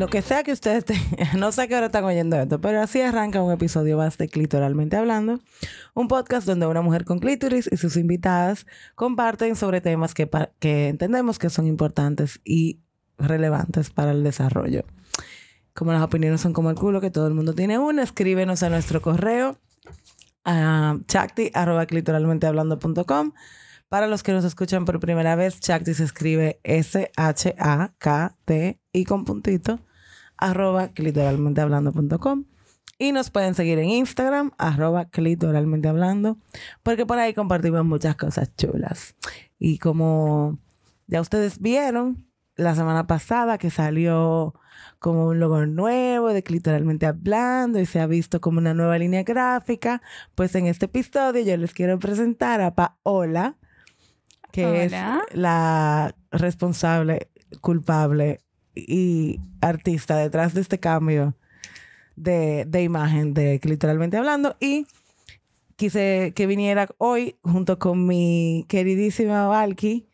Lo que sea que ustedes no sé qué hora están oyendo esto, pero así arranca un episodio más de Clitoralmente Hablando, un podcast donde una mujer con clítoris y sus invitadas comparten sobre temas que, entendemos que son importantes y relevantes para el desarrollo. Como las opiniones son como el culo, que todo el mundo tiene una, escríbenos a nuestro correo a chakti.clitoralmentehablando.com. Para los que nos escuchan por primera vez, Chakti se escribe S-H-A-K-T y con puntito, arroba clitoralmentehablando.com. Y nos pueden seguir en Instagram, arroba clitoralmentehablando, porque por ahí compartimos muchas cosas chulas. Y como ya ustedes vieron la semana pasada que salió como un logo nuevo de Clitoralmente Hablando y se ha visto como una nueva línea gráfica, pues en este episodio yo les quiero presentar a Paola, que Hola. es la responsable, culpable y artista detrás de este cambio de, de imagen de Clitoralmente Hablando y quise que viniera hoy junto con mi queridísima Valky,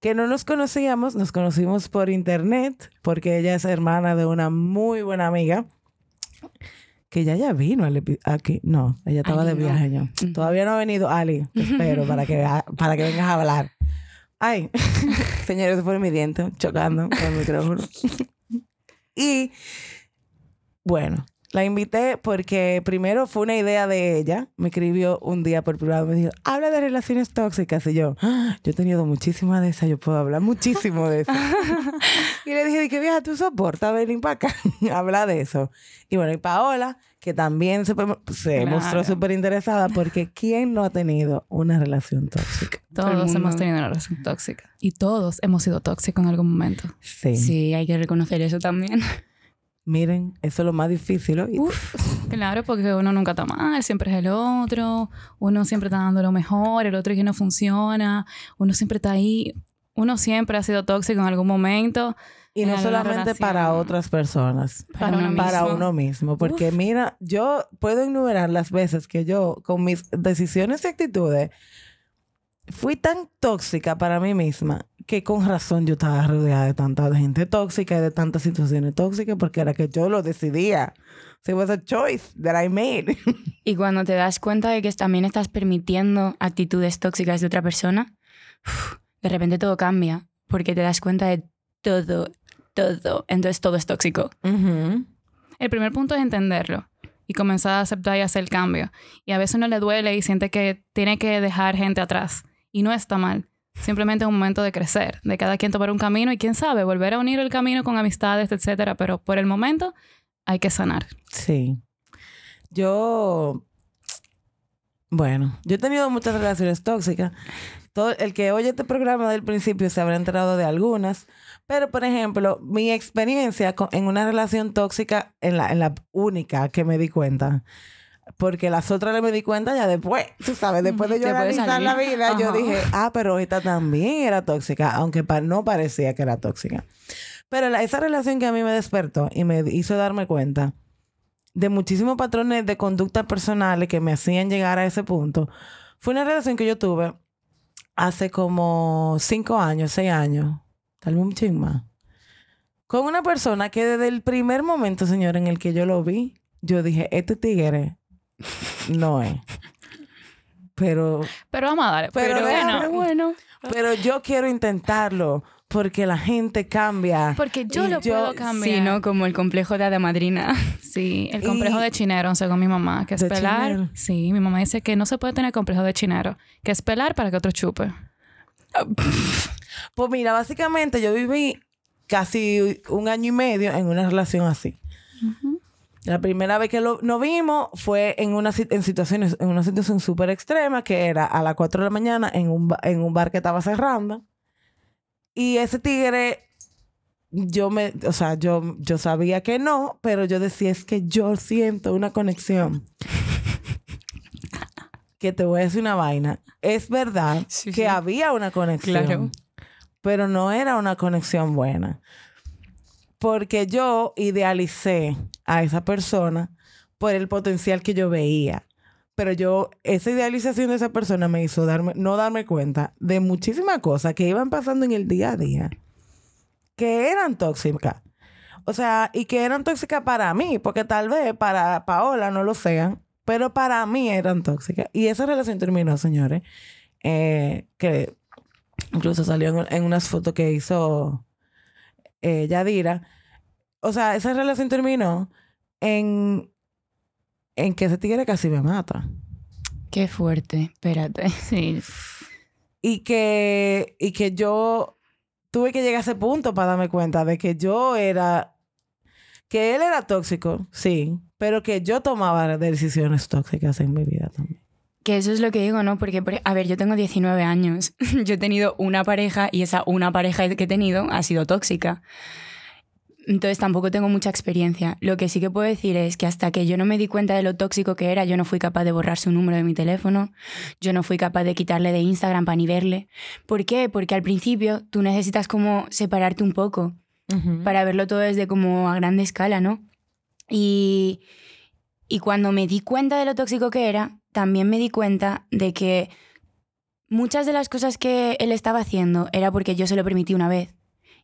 que no nos conocíamos, nos conocimos por internet, porque ella es hermana de una muy buena amiga, que ya ya vino aquí. No, ella estaba de viaje. Ujú. Todavía no ha venido Ali, te espero para que, para que vengas a hablar. Ay, señores, fue mi diente chocando con el micrófono. y bueno, la invité porque primero fue una idea de ella. Me escribió un día por privado. Me dijo, habla de relaciones tóxicas. Y yo, "Ah, yo he tenido muchísimas de esas. Yo puedo hablar muchísimo de eso. y le dije, que vieja, tú soportas venir para acá. habla de eso. Y bueno, y Paola, que también se, se Claro. mostró súper interesada porque ¿quién no ha tenido una relación tóxica? Todos hemos tenido una relación tóxica. Y todos hemos sido tóxicos en algún momento. Sí. Sí, hay que reconocer eso también. Miren, eso es lo más difícil. ¿oíste? Claro, porque uno nunca está mal, siempre es el otro, uno siempre está dando lo mejor, el otro es que no funciona, uno siempre está ahí, uno siempre ha sido tóxico en algún momento. Y no solamente para otras personas. Para uno para mismo. uno mismo. Porque mira, yo puedo enumerar las veces que yo, con mis decisiones y actitudes, fui tan tóxica para mí misma que con razón yo estaba rodeada de tanta gente tóxica y de tantas situaciones tóxicas porque era que yo lo decidía. So it was a choice that I made. Y cuando te das cuenta de que también estás permitiendo actitudes tóxicas de otra persona, de repente todo cambia, porque te das cuenta de todo, todo. Entonces todo es tóxico. Ujú. El primer punto es entenderlo y comenzar a aceptar y hacer el cambio. Y a veces uno le duele y siente que tiene que dejar gente atrás. Y no está mal. Simplemente es un momento de crecer, de cada quien tomar un camino y quién sabe, volver a unir el camino con amistades, etcétera. Pero por el momento hay que sanar. Sí. Yo, bueno, yo he tenido muchas relaciones tóxicas. Todo, el que oye este programa del principio se habrá enterado de algunas. Pero, por ejemplo, mi experiencia con- en una relación tóxica, en la, en la única que me di cuenta, porque las otras le me di cuenta ya después, tú sabes, después de yo analizar la vida, yo dije, ah, pero esta también era tóxica, aunque pa- no parecía que era tóxica. Pero la- esa relación que a mí me despertó y me hizo darme cuenta de muchísimos patrones de conducta personales que me hacían llegar a ese punto, fue una relación que yo tuve hace como cinco años, seis años, tal vez un ching más, con una persona que desde el primer momento, señor, en el que yo lo vi, yo dije, este tigre no es. Pero, Pero vamos a darle. Pero bueno, bueno. pero yo quiero intentarlo porque la gente cambia. porque yo lo yo- puedo cambiar. Sí, ¿no? Como el complejo de hada madrina. Sí, el complejo Y- de chinero, según mi mamá, que es ¿De pelar. chinero? Sí, mi mamá dice que no se puede tener complejo de chinero, que es pelar para que otro chupe. Pues mira, básicamente yo viví casi un año y medio en una relación así. La primera vez que lo, nos vimos fue en una en situaciones en una situación súper extrema que era a las 4 de la mañana en un, en un bar que estaba cerrando. Y ese tigre yo me, o sea, yo, yo sabía que no, pero yo decía es que yo siento una conexión. que te voy a decir una vaina. Es verdad Sí, que sí. había una conexión Claro. pero no era una conexión buena. Porque yo idealicé a esa persona por el potencial que yo veía. Pero yo, esa idealización de esa persona me hizo darme, no darme cuenta de muchísimas cosas que iban pasando en el día a día que eran tóxicas. O sea, y que eran tóxicas para mí, porque tal vez para Paola no lo sean, pero para mí eran tóxicas. Y esa relación terminó, señores, eh, que incluso salió en, en unas fotos que hizo eh, Yadira. O sea, esa relación terminó en, en que ese tigre casi me mata. Qué fuerte, espérate. Sí. Y que, y que yo tuve que llegar a ese punto para darme cuenta de que yo era, que él era tóxico, sí, pero que yo tomaba decisiones tóxicas en mi vida. Que eso es lo que digo, ¿no? Porque, por- a ver, yo tengo 19 años. yo he tenido una pareja y esa una pareja que he tenido ha sido tóxica. Entonces tampoco tengo mucha experiencia. Lo que sí que puedo decir es que hasta que yo no me di cuenta de lo tóxico que era, yo no fui capaz de borrar su número de mi teléfono, yo no fui capaz de quitarle de Instagram para ni verle. ¿Por qué? Porque al principio tú necesitas como separarte un poco para verlo todo desde como a grande escala, ¿no? Y, y cuando me di cuenta de lo tóxico que era, también me di cuenta de que muchas de las cosas que él estaba haciendo era porque yo se lo permití una vez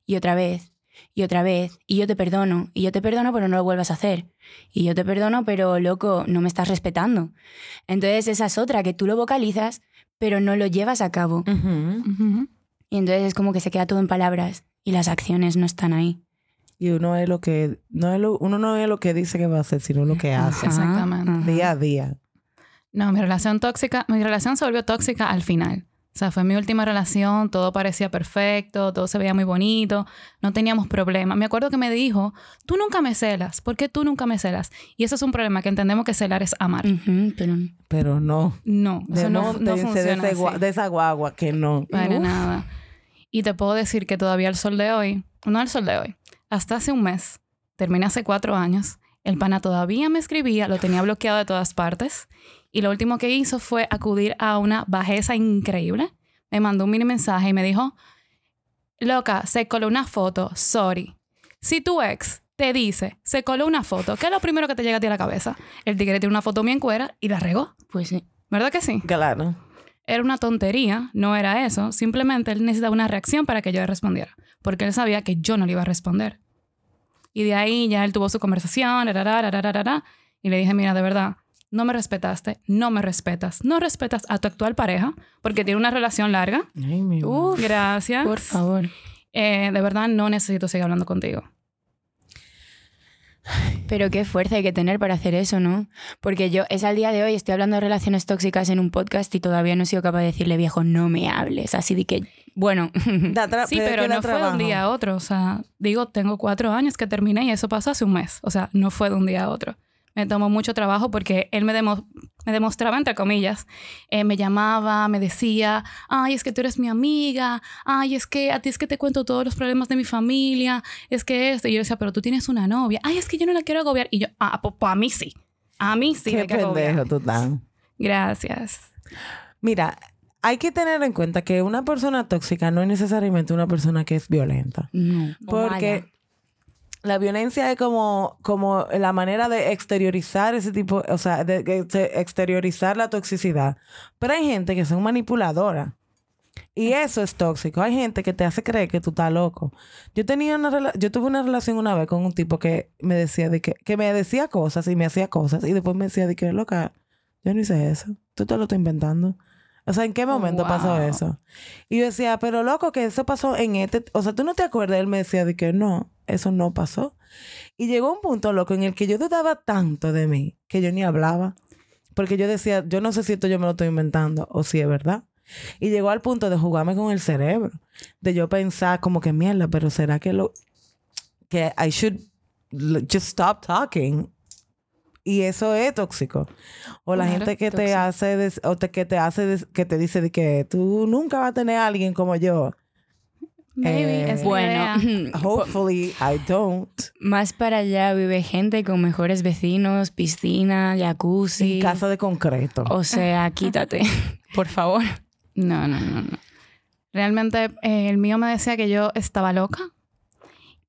y otra vez y otra vez y yo te perdono y yo te perdono pero no lo vuelvas a hacer y yo te perdono pero loco no me estás respetando entonces esa es otra que tú lo vocalizas pero no lo llevas a cabo y entonces es como que se queda todo en palabras y las acciones no están ahí Y uno es lo que, no es lo, uno no es lo que dice que va a hacer, sino lo que hace. Ajá, Exactamente. ajá. Día a día. No, mi relación tóxica, mi relación se volvió tóxica al final. O sea, fue mi última relación, todo parecía perfecto, todo se veía muy bonito, no teníamos problemas. Me acuerdo que me dijo, tú nunca me celas, ¿por qué tú nunca me celas? Y eso es un problema, que entendemos que celar es amar. Ujú, pero Pero no. No, eso no, no de, funciona ese gua- así. de esa guagua que no. Para Uf. nada. Y te puedo decir que todavía el sol de hoy, no el sol de hoy, hasta hace un mes, terminé hace cuatro años, el pana todavía me escribía, lo tenía bloqueado de todas partes. Y lo último que hizo fue acudir a una bajeza increíble. Me mandó un mini mensaje y me dijo, loca, se coló una foto, sorry. Si tu ex te dice, se coló una foto, ¿qué es lo primero que te llega a ti a la cabeza? El tigre tiene una foto bien cuera y la regó. pues sí ¿Verdad que sí? Claro. era una tontería, no era eso. Simplemente él necesitaba una reacción para que yo le respondiera. Porque él sabía que yo no le iba a responder. Y de ahí ya él tuvo su conversación, y le dije, mira, de verdad, no me respetaste, no me respetas, no respetas a tu actual pareja, porque tiene una relación larga. Ay, mi Uf, Gracias. por favor Eh, de verdad, no necesito seguir hablando contigo. Pero qué fuerza hay que tener para hacer eso, ¿no? Porque yo, es al día de hoy, estoy hablando de relaciones tóxicas en un podcast y todavía no he sido capaz de decirle, viejo, no me hables. Así de que, bueno, Sí, pero no fue de un día a otro. O sea, digo, tengo cuatro años que terminé y eso pasó hace un mes. O sea, no fue de un día a otro. Me tomó mucho trabajo porque él me, demo- me demostraba, entre comillas, eh, me llamaba, me decía, ay, es que tú eres mi amiga, ay, es que a ti es que te cuento todos los problemas de mi familia, es que esto. Y yo decía, pero tú tienes una novia, ay, es que yo no la quiero agobiar. Y yo, ah, pues a mí sí. A mí sí Qué me pendejo tú. Gracias. Mira, hay que tener en cuenta que una persona tóxica no es necesariamente una persona que es violenta. no. Porque. La violencia es como, como la manera de exteriorizar ese tipo, o sea, de, de- exteriorizar la toxicidad. Pero hay gente que son manipuladoras. Y eso es tóxico. Hay gente que te hace creer que tú estás loco. Yo tenía una yo tuve una relación una vez con un tipo que me decía de que, que me decía cosas y me hacía cosas y después me decía de que loca, yo no hice eso. Tú te lo estás inventando. O sea, ¿en qué momento pasó eso? Y yo decía, pero loco, que eso pasó en este... O sea, ¿tú no te acuerdas? Él me decía de que no, eso no pasó. Y llegó un punto, loco, en el que yo dudaba tanto de mí que yo ni hablaba. Porque yo decía, yo no sé si esto yo me lo estoy inventando o si es verdad. Y llegó al punto de jugarme con el cerebro. De yo pensar como que mierda, pero ¿será que lo... que I should just stop talking? Y eso es tóxico. O la gente que te hace, des- o te, que te hace, des- que te dice de que tú nunca vas a tener a alguien como yo. Maybe Eh, es Bueno, idea. Hopefully I don't. más para allá vive gente con mejores vecinos, piscina, jacuzzi. Casa de concreto. O sea, quítate, por favor. No, no, no, no. Realmente eh, el mío me decía que yo estaba loca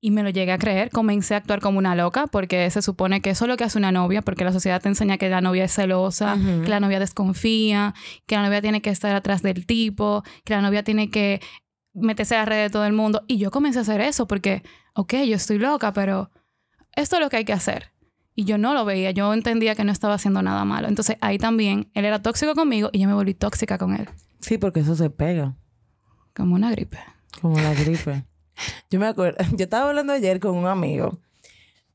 y me lo llegué a creer. Comencé a actuar como una loca porque se supone que eso es lo que hace una novia, porque la sociedad te enseña que la novia es celosa, que la novia desconfía, que la novia tiene que estar atrás del tipo, que la novia tiene que meterse a la red de todo el mundo. Y yo comencé a hacer eso porque, ok, yo estoy loca, pero esto es lo que hay que hacer. Y yo no lo veía, yo entendía que no estaba haciendo nada malo. Entonces ahí también, él era tóxico conmigo y yo me volví tóxica con él. Sí, porque eso se pega. Como una gripe. Como la gripe. yo me acuerdo, yo estaba hablando ayer con un amigo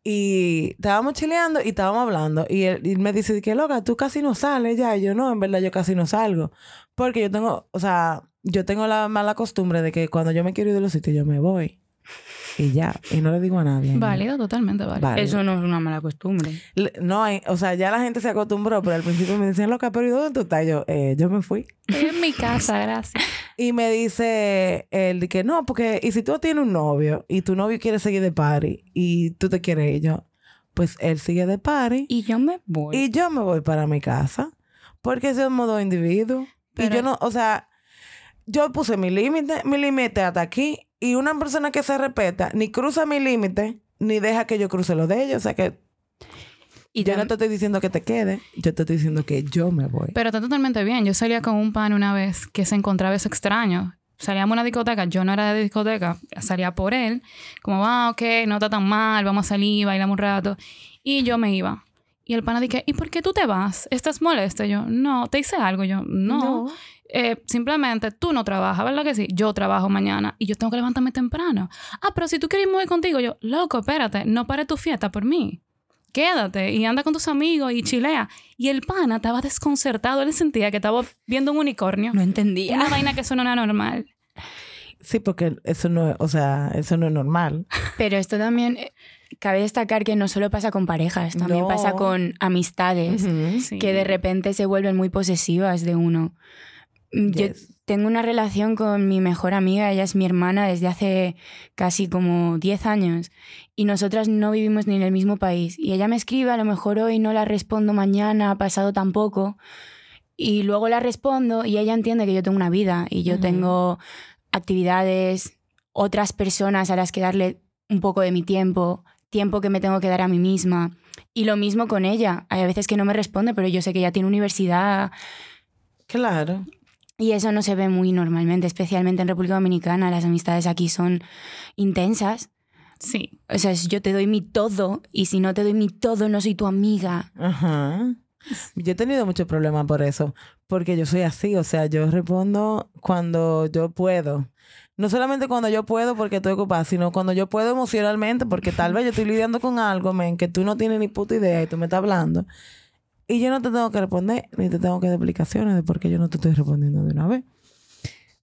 y estábamos chileando y estábamos hablando. Y él, me dice, que loca, tú casi no sales ya. Y yo, no, en verdad yo casi no salgo. Porque yo tengo, o sea, yo tengo la mala costumbre de que cuando yo me quiero ir de los sitios, yo me voy. Y ya, y no le digo a nadie. Válido, totalmente válido. Válido. Eso no es una mala costumbre. Le- No hay, o sea, ya la gente se acostumbró, pero al principio me decían, loca, pero ¿y dónde tú estás? Yo, eh, yo me fui. En mi casa, gracias. Y me dice él de que no, porque, y si tú tienes un novio y tu novio quiere seguir de party y tú te quieres ir, yo, pues él sigue de party Y yo me voy. y yo me voy para mi casa porque somos dos individuos. Pero- Y yo no, o sea, yo puse mi límite, mi límite hasta aquí y una persona que se respeta ni cruza mi límite ni deja que yo cruce lo de ellos. O sea que Y yo no te estoy diciendo que te quede, yo te estoy diciendo que yo me voy. Pero está totalmente bien. Yo salía con un pan una vez que se encontraba eso extraño. Salíamos a una discoteca, yo no era de discoteca, salía por él, como, ah, ok, no está tan mal, vamos a salir, bailamos un rato. Y yo me iba. Y el pana dije, ¿y por qué tú te vas? ¿Estás molesta? Yo, no, ¿te hice algo? Yo, no. Eh, simplemente tú no trabajas, ¿verdad que sí? Yo trabajo mañana y yo tengo que levantarme temprano. Ah, pero si tú quieres irme contigo, yo, loco, espérate, no pare tu fiesta por mí. Quédate y anda con tus amigos y chilea. Y el pana estaba desconcertado. Él sentía que estaba viendo un unicornio. no entendía. Una vaina que eso no era normal. Sí, porque eso no es, o sea, eso no es normal. Pero esto también eh, cabe destacar que no solo pasa con parejas, también No. pasa con amistades. Sí. que de repente se vuelven muy posesivas de uno. Mm, Yo Yes. tengo una relación con mi mejor amiga, ella es mi hermana desde hace casi como 10 años y nosotras no vivimos ni en el mismo país. Y ella me escribe, a lo mejor hoy no la respondo mañana, pasado tampoco. Y luego la respondo y ella entiende que yo tengo una vida y yo Ujú. tengo actividades, otras personas a las que darle un poco de mi tiempo, tiempo que me tengo que dar a mí misma. Y lo mismo con ella. Hay veces que no me responde, pero yo sé que ella tiene universidad Claro. Y eso no se ve muy normalmente, especialmente en República Dominicana. Las amistades aquí son intensas. Sí. O sea, es yo te doy mi todo y si no te doy mi todo no soy tu amiga. Ajá. Yo he tenido muchos problemas por eso, porque yo soy así, o sea, yo respondo cuando yo puedo. No solamente cuando yo puedo porque estoy ocupada, sino cuando yo puedo emocionalmente, porque tal vez yo estoy lidiando con algo, men, que tú no tienes ni puta idea y tú me estás hablando. Y yo no te tengo que responder, ni te tengo que dar explicaciones de por qué yo no te estoy respondiendo de una vez.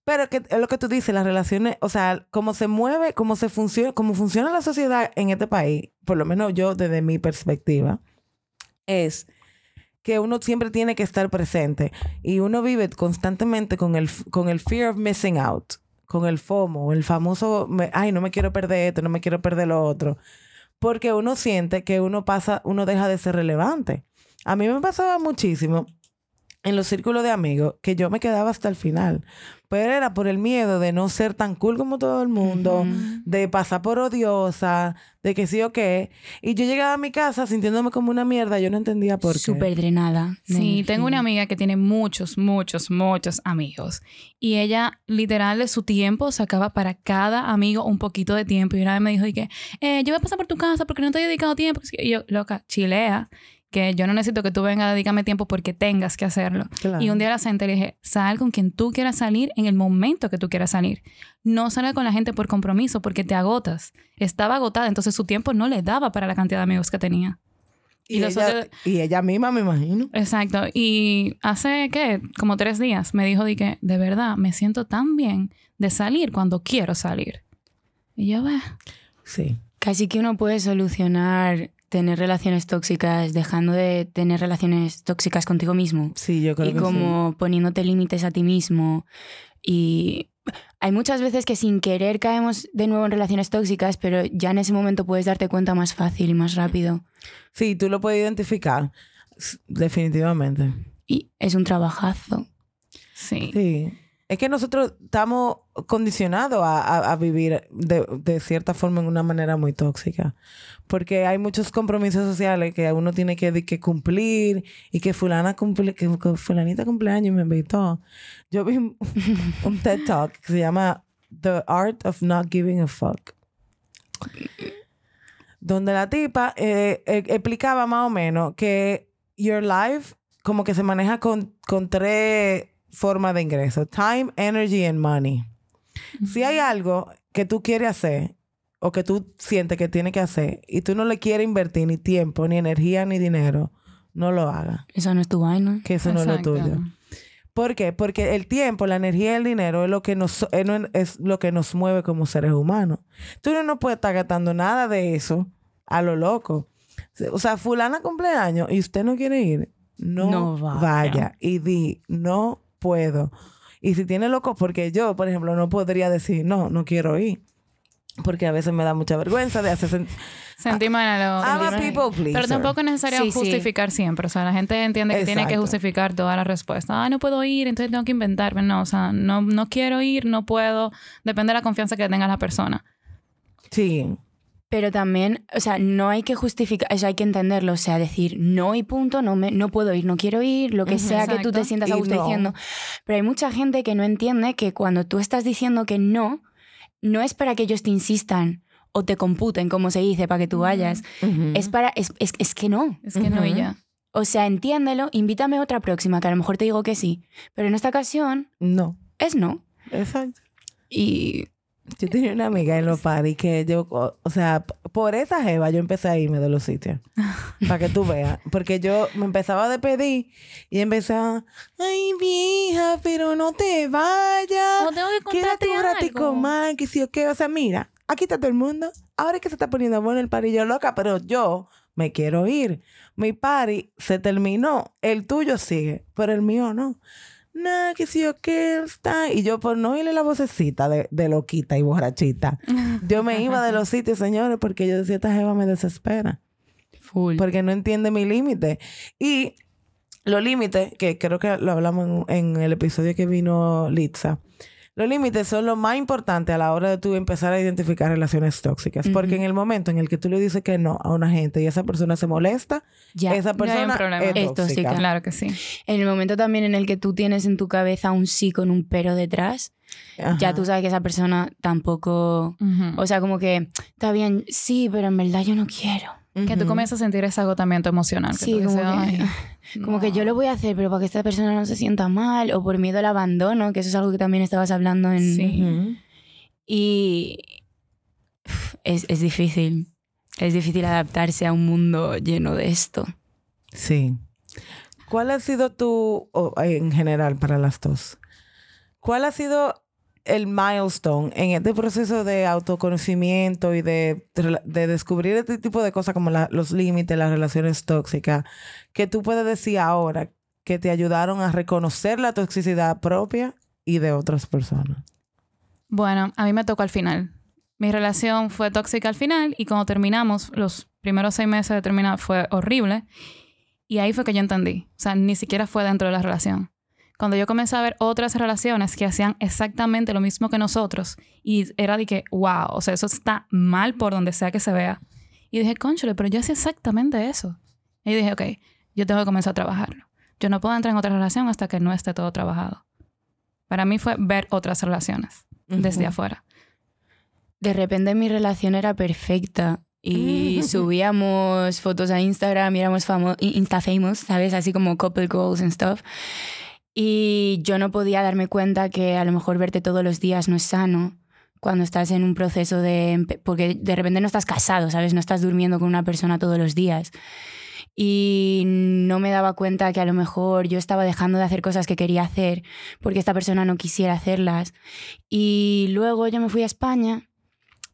Pero es lo que tú dices, las relaciones, o sea, cómo se mueve, cómo se funciona, cómo funciona la sociedad en este país, por lo menos yo desde mi perspectiva, es que uno siempre tiene que estar presente y uno vive constantemente con el, con el fear of missing out, con el FOMO, el famoso, ay, no me quiero perder esto, no me quiero perder lo otro, porque uno siente que uno pasa, uno deja de ser relevante. A mí me pasaba muchísimo en los círculos de amigos que yo me quedaba hasta el final, pero era por el miedo de no ser tan cool como todo el mundo, de pasar por odiosa, de que sí o qué. Y yo llegaba a mi casa sintiéndome como una mierda, yo no entendía por qué. Súper drenada. Sí, energía. tengo una amiga que tiene muchos, muchos, muchos amigos. Y ella, literal, de su tiempo sacaba para cada amigo un poquito de tiempo. Y una vez me dijo, y que, eh, yo voy a pasar por tu casa porque no te he dedicado tiempo. Y yo, loca, chilea, que yo no necesito que tú vengas a dedicarme tiempo porque tengas que hacerlo. Claro. Y un día a la gente le dije, sal con quien tú quieras salir en el momento que tú quieras salir. No salga con la gente por compromiso porque te agotas. Estaba agotada, entonces su tiempo no le daba para la cantidad de amigos que tenía. y, y los ella, otros- y ella misma, me imagino. Exacto. Y hace, ¿qué? Como tres días me dijo de que, de verdad, me siento tan bien de salir cuando quiero salir. Y yo, ve, Sí. Casi que uno puede solucionar tener relaciones tóxicas dejando de tener relaciones tóxicas contigo mismo. Sí, yo creo y que como poniéndote límites a ti mismo. Y hay muchas veces que sin querer caemos de nuevo en relaciones tóxicas, pero ya en ese momento puedes darte cuenta más fácil y más rápido. sí. Tú lo puedes identificar. Definitivamente. Y es un trabajazo. sí. Sí. Es que nosotros estamos condicionados a, vivir de, cierta forma en una manera muy tóxica. Porque hay muchos compromisos sociales que uno tiene que, cumplir y que fulana cumple, que, fulanita cumpleaños me invitó. Yo vi un, TED Talk que se llama The Art of Not Giving a Fuck. donde la tipa eh, eh, explicaba más o menos que your life como que se maneja con tres formas de ingreso. Time, energy and money. Si hay algo que tú quieres hacer o que tú sientes que tienes que hacer y tú no le quieres invertir ni tiempo, ni energía, ni dinero, no lo hagas. Eso no es tu vaina. Que eso no es lo tuyo. ¿Por qué? Porque el tiempo, la energía y el dinero es lo que nos, es lo que nos mueve como seres humanos. Tú no, no puedes estar gastando nada de eso a lo loco. O sea, fulana cumpleaños y usted no quiere ir, no, No vaya. vaya. Y di, no puedo. Y si tiene loco, porque yo, por ejemplo, no podría decir, no, no quiero ir. Porque a veces me da mucha vergüenza de hacer... sen- en lo- I'm a people pleaser. Pero tampoco es necesario Sí, sí. justificar siempre. O sea, la gente entiende que tiene que Exacto. justificar toda la respuesta. Ah, no puedo ir, entonces tengo que inventarme. No, o sea, no, no quiero ir, no puedo. Depende de la confianza que tenga la persona. Sí, Pero también, o sea, no hay que justificar, eso hay que entenderlo, o sea, decir no y punto, no, me, no puedo ir, no quiero ir, lo que sea que tú te sientas a gusto no. diciendo. Pero hay mucha gente que no entiende que cuando tú estás diciendo que no, no es para que ellos te insistan o te computen, como se dice, para que tú vayas. Ujú. Es para, es, es, es que no. Es que no y ya. O sea, entiéndelo, invítame a otra próxima, que a lo mejor te digo que sí. Pero en esta ocasión No, es no. exacto. Y Yo tenía una amiga en los paris que yo, o, o sea, por esa jeva yo empecé a irme de los sitios. para que tú veas. Porque yo me empezaba a despedir y empezaba, ay, vieja, pero no te vayas. O tengo que Quédate un ratico algo. más, que sí o qué. O sea, mira, aquí está todo el mundo. Ahora es que se está poniendo bueno el party, yo loca, pero yo me quiero ir. Mi party se terminó. El tuyo sigue, pero el mío no. No, que sí o qué está. Y yo, por no oírle la vocecita de, de loquita y borrachita, yo me iba de los sitios, señores, porque yo decía, esta jeva me desespera full. porque no entiende mi límite. Y los límites, que creo que lo hablamos en, en el episodio que vino Litza, los límites son lo más importante a la hora de tú empezar a identificar relaciones tóxicas. Porque en el momento en el que tú le dices que no a una gente y esa persona se molesta, ya. esa hay un persona problema. es Es tóxica. tóxica. Claro que sí. En el momento también en el que tú tienes en tu cabeza un sí con un pero detrás, Ajá. ya tú sabes que esa persona tampoco... O sea, como que está bien, sí, pero en verdad yo no quiero. que tú comienzas a sentir ese agotamiento emocional. que Sí, tú como dices, que- "Ay, Como que yo lo voy a hacer, pero para que esta persona no se sienta mal, o por miedo al abandono, que eso es algo que también estabas hablando en... Sí. Y es, es difícil. Es difícil adaptarse a un mundo lleno de esto. Sí. ¿Cuál ha sido tu, o, en general para las dos, cuál ha sido el milestone en este proceso de autoconocimiento y de, de descubrir este tipo de cosas como los límites, las relaciones tóxicas, que tú puedes decir ahora que te ayudaron a reconocer la toxicidad propia y de otras personas? Bueno, a mí me tocó al final. Mi relación fue tóxica al final y cuando terminamos, los primeros seis meses de terminar fue horrible. Y ahí fue que yo entendí. O sea, ni siquiera fue dentro de la relación. Cuando yo comencé a ver otras relaciones que hacían exactamente lo mismo que nosotros y era de que, wow, o sea, eso está mal por donde sea que se vea. Y dije, conchole, pero yo hacía exactamente eso. Y dije, ok, yo tengo que comenzar a trabajarlo. Yo no puedo entrar en otra relación hasta que no esté todo trabajado. Para mí fue ver otras relaciones desde Ujú. afuera. De repente mi relación era perfecta y subíamos fotos a Instagram y éramos famo Insta famous, ¿sabes? Así como couple goals and stuff. Y yo no podía darme cuenta que a lo mejor verte todos los días no es sano cuando estás en un proceso de... Porque de repente no estás casado, ¿sabes? No estás durmiendo con una persona todos los días. Y no me daba cuenta que a lo mejor yo estaba dejando de hacer cosas que quería hacer porque esta persona no quisiera hacerlas. Y luego yo me fui a España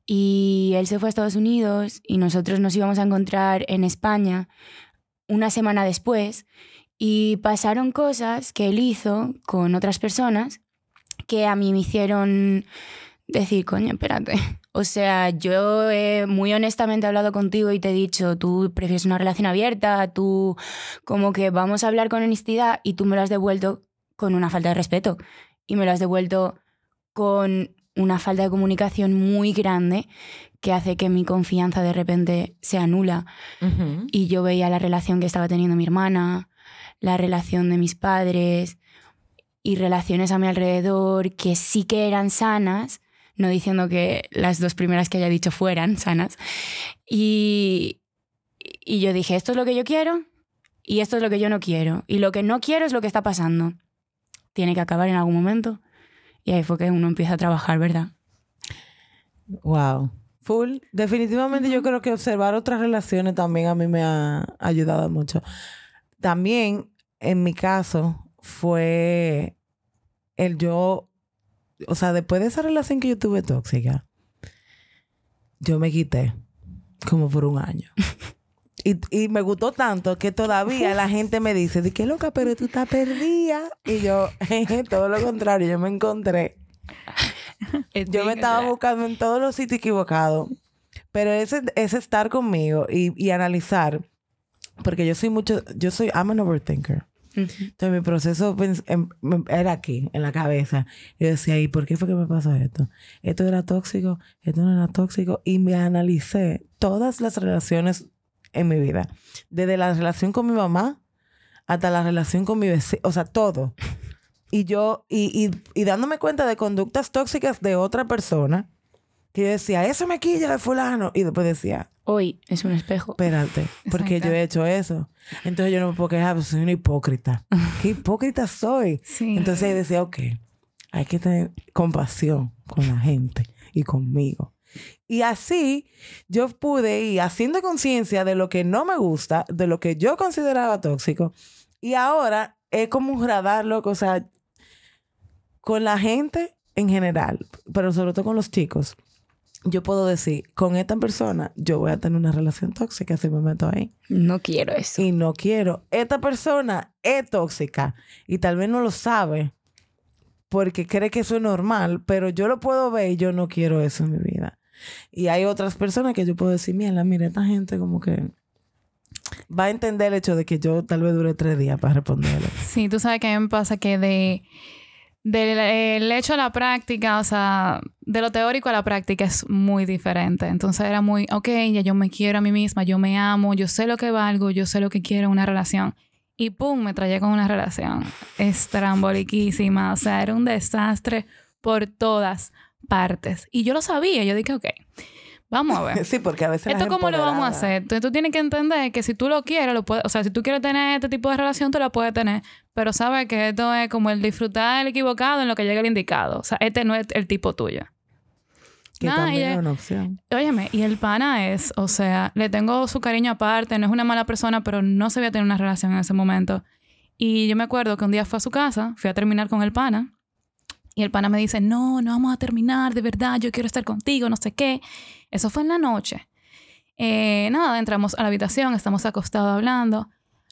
y él se fue a Estados Unidos y nosotros nos íbamos a encontrar en España una semana después y pasaron cosas que él hizo con otras personas que a mí me hicieron decir, coño, espérate. O sea, yo he muy honestamente hablado contigo y te he dicho, tú prefieres una relación abierta, tú como que vamos a hablar con honestidad y tú me lo has devuelto con una falta de respeto y me lo has devuelto con una falta de comunicación muy grande que hace que mi confianza de repente se anula. Y yo veía la relación que estaba teniendo mi hermana, la relación de mis padres y relaciones a mi alrededor que sí que eran sanas, no diciendo que las dos primeras que haya dicho fueran sanas, Y, y yo dije, esto es lo que yo quiero y esto es lo que yo no quiero. Y lo que no quiero es lo que está pasando. Tiene que acabar en algún momento. Y ahí fue que uno empieza a trabajar, ¿verdad? Wow. Full. Definitivamente yo creo que observar otras relaciones también a mí me ha ayudado mucho. También, en mi caso, fue el yo, o sea, después de esa relación que yo tuve tóxica, yo me quité como por un año. Y, y me gustó tanto que todavía la gente me dice, de qué loca, pero tú estás perdida. Y yo, todo lo contrario, yo me encontré. Yo me estaba buscando en todos los sitios equivocados. Pero ese, ese estar conmigo y, y analizar, porque yo soy mucho, yo soy, I'm an overthinker. Entonces mi proceso em- em- era aquí, en la cabeza. Yo decía, ¿y por qué fue que me pasó esto? Esto era tóxico, esto no era tóxico. Y me analicé todas las relaciones en mi vida. Desde la relación con mi mamá hasta la relación con mi vecino. O sea, todo. Y yo, y, y, y dándome cuenta de conductas tóxicas de otra persona, que yo decía, eso me quilla de fulano. Y después decía, Hoy es un espejo. espérate, porque yo he hecho eso. Entonces yo no me puedo quejar, pues soy una hipócrita. ¿Qué hipócrita soy? Sí. Entonces decía, ok, hay que tener compasión con la gente y conmigo. Y así yo pude ir haciendo conciencia de lo que no me gusta, de lo que yo consideraba tóxico. Y ahora es como un radar, loco, o sea, con la gente en general, pero sobre todo con los chicos. Yo puedo decir, con esta persona yo voy a tener una relación tóxica si me meto ahí No quiero eso. y no quiero. Esta persona es tóxica y tal vez no lo sabe porque cree que eso es normal, pero yo lo puedo ver y yo no quiero eso en mi vida. Y hay otras personas que yo puedo decir, mira, mira, esta gente como que va a entender el hecho de que yo tal vez dure tres días para responderle. Sí, tú sabes que a mí me pasa que de del el hecho a la práctica, o sea, de lo teórico a la práctica es muy diferente. Entonces era muy, ok, ya yo me quiero a mí misma, yo me amo, yo sé lo que valgo, yo sé lo que quiero en una relación. Y pum, me traía con una relación estramboliquísima. O sea, era un desastre por todas partes. Y yo lo sabía. Yo dije, ok, vamos a ver. Sí, porque a veces... ¿Esto cómo lo vamos a hacer? Entonces tú tienes que entender que si tú lo quieres, lo puedes, o sea, si tú quieres tener este tipo de relación, tú la puedes tener, pero sabes que esto es como el disfrutar el equivocado en lo que llega el indicado. O sea, este no es el tipo tuyo. Que también y- es una opción. Óyeme, y el pana es, o sea, le tengo su cariño aparte, no es una mala persona, pero no se había tener una relación en ese momento. Y yo me acuerdo que un día fue a su casa, fui a terminar con el pana, y el pana me dice, no, no vamos a terminar, de verdad, yo quiero estar contigo, no sé qué. Eso fue en la noche. Eh, nada, entramos a la habitación, estamos acostados hablando.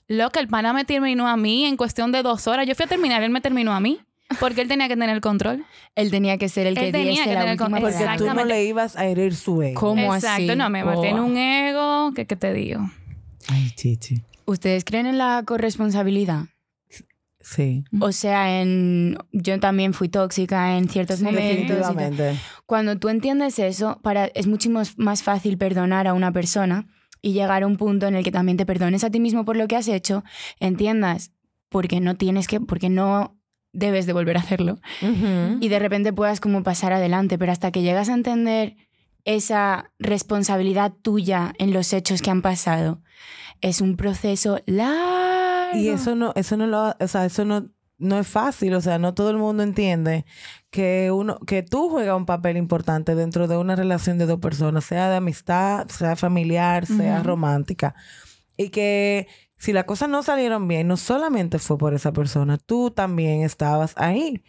Lo que el pana me terminó a mí en cuestión de dos horas. Yo fui a terminar, él me terminó a mí, porque él tenía que tener el control. Él tenía que ser el que Él tenía diese que la tener con- última Porque tú no Exactamente. le ibas a herir su ego. ¿Cómo Exacto, así? no, me maté en Oh. un ego, que qué te digo? Ay, chichi. ¿Ustedes creen en la corresponsabilidad? Sí. O sea, en yo también fui tóxica en ciertos Sí, momentos. Cuando tú entiendes eso, para, es mucho más- fácil perdonar a una persona y llegar a un punto en el que también te perdones a ti mismo por lo que has hecho, entiendas porque no tienes que, porque no debes de volver a hacerlo Ujú. y de repente puedas como pasar adelante, pero hasta que llegas a entender esa responsabilidad tuya en los hechos que han pasado, es un proceso largo. Y eso no, eso no lo, o sea, eso no, no es fácil. O sea, no todo el mundo entiende que uno, que tú juegas un papel importante dentro de una relación de dos personas, sea de amistad, sea familiar, sea romántica. Y que si las cosas no salieron bien, no solamente fue por esa persona, tú también estabas ahí.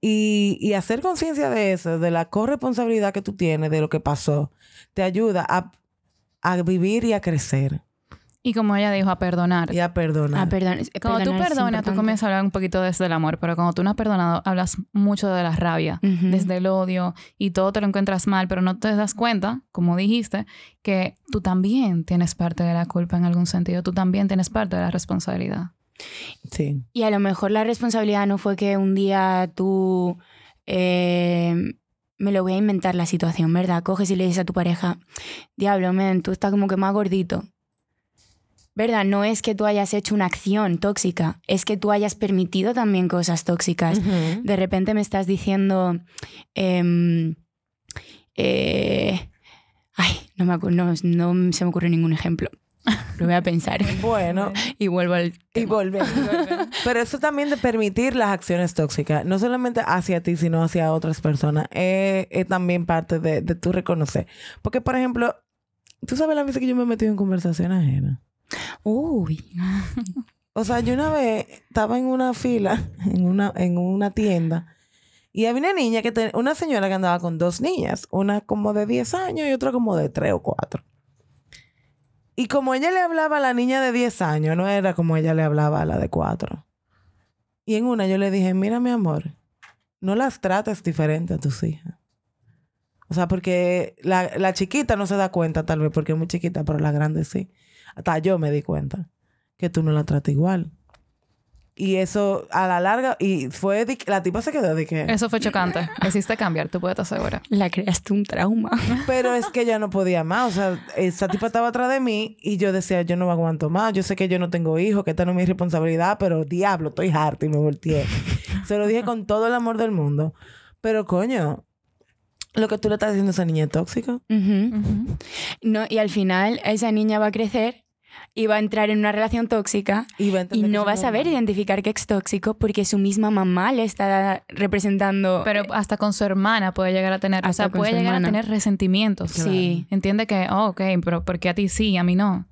Y, y hacer conciencia de eso, de la corresponsabilidad que tú tienes, de lo que pasó, te ayuda a, a vivir y a crecer Y como ella dijo, a perdonar. y a perdonar. Perdón, es- Cuando tú perdonar perdonas, tú comienzas a hablar un poquito desde el amor, pero cuando tú no has perdonado, hablas mucho de la rabia, desde el odio y todo te lo encuentras mal, pero no te das cuenta, como dijiste, que tú también tienes parte de la culpa en algún sentido, tú también tienes parte de la responsabilidad. Sí. Y a lo mejor la responsabilidad no fue que un día tú... eh, me lo voy a inventar la situación, ¿verdad? Coges y le dices a tu pareja, diablo, men, tú estás como que más gordito. ¿Verdad? No es que tú hayas hecho una acción tóxica, es que tú hayas permitido también cosas tóxicas. De repente me estás diciendo, em, eh, Ay, no, me no, no se me ocurre ningún ejemplo. Lo voy a pensar. Bueno, y vuelvo al... y volvemos. Pero eso también de permitir las acciones tóxicas, no solamente hacia ti, sino hacia otras personas, es, es también parte de, de tu reconocer. Porque, por ejemplo, tú sabes las veces que yo me he metido en conversación ajena. Uy. O sea, yo una vez estaba en una fila, en una, en una tienda, y había una niña que ten- una señora que andaba con dos niñas, una como de 10 años y otra como de 3 o 4. Y como ella le hablaba a la niña de 10 años, no era como ella le hablaba a la de 4. Y en una yo le dije, mira mi amor, no las trates diferente a tus hijas. O sea, porque la, la chiquita no se da cuenta tal vez porque es muy chiquita, pero la grande sí. Hasta yo me di cuenta que tú no la tratas igual. Y eso a la larga, y fue, de que- la tipa se quedó de que... Eso fue chocante. Hiciste cambiar, tú puedes estar segura. La creaste un trauma. Pero es que ya no podía más. O sea, esa tipa estaba atrás de mí y yo decía, yo no aguanto más. Yo sé que yo no tengo hijos, que esta no es mi responsabilidad, pero diablo, estoy harta y me volteé. Se lo dije con todo el amor del mundo. Pero coño, lo que tú le estás diciendo a esa niña es tóxica. No, y al final esa niña va a crecer y va a entrar en una relación tóxica Y, no va a saber identificar que es tóxico porque su misma mamá le está representando. Pero hasta con su hermana puede llegar a tener, o Hasta sea, con puede llegar hermana. a tener resentimientos. Sí. Entiende que, oh, ok, pero porque a ti sí, a mí no.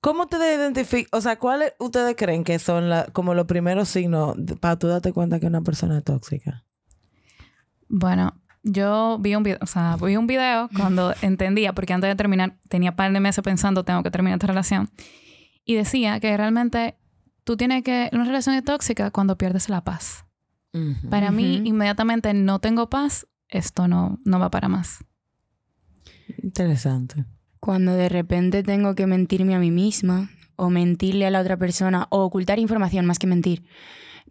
¿Cómo ustedes identifican, o sea, cuáles ustedes creen que son la- como los primeros signos para tú darte cuenta que una persona es tóxica? Bueno, yo vi un video, o sea, vi un video cuando entendía, porque antes de terminar tenía un par de meses pensando, tengo que terminar esta relación. Y decía que realmente tú tienes que, una relación es tóxica cuando pierdes la paz. Para mí, inmediatamente no tengo paz, esto no, no va para más. Interesante. Cuando de repente tengo que mentirme a mí misma o mentirle a la otra persona o ocultar información más que mentir,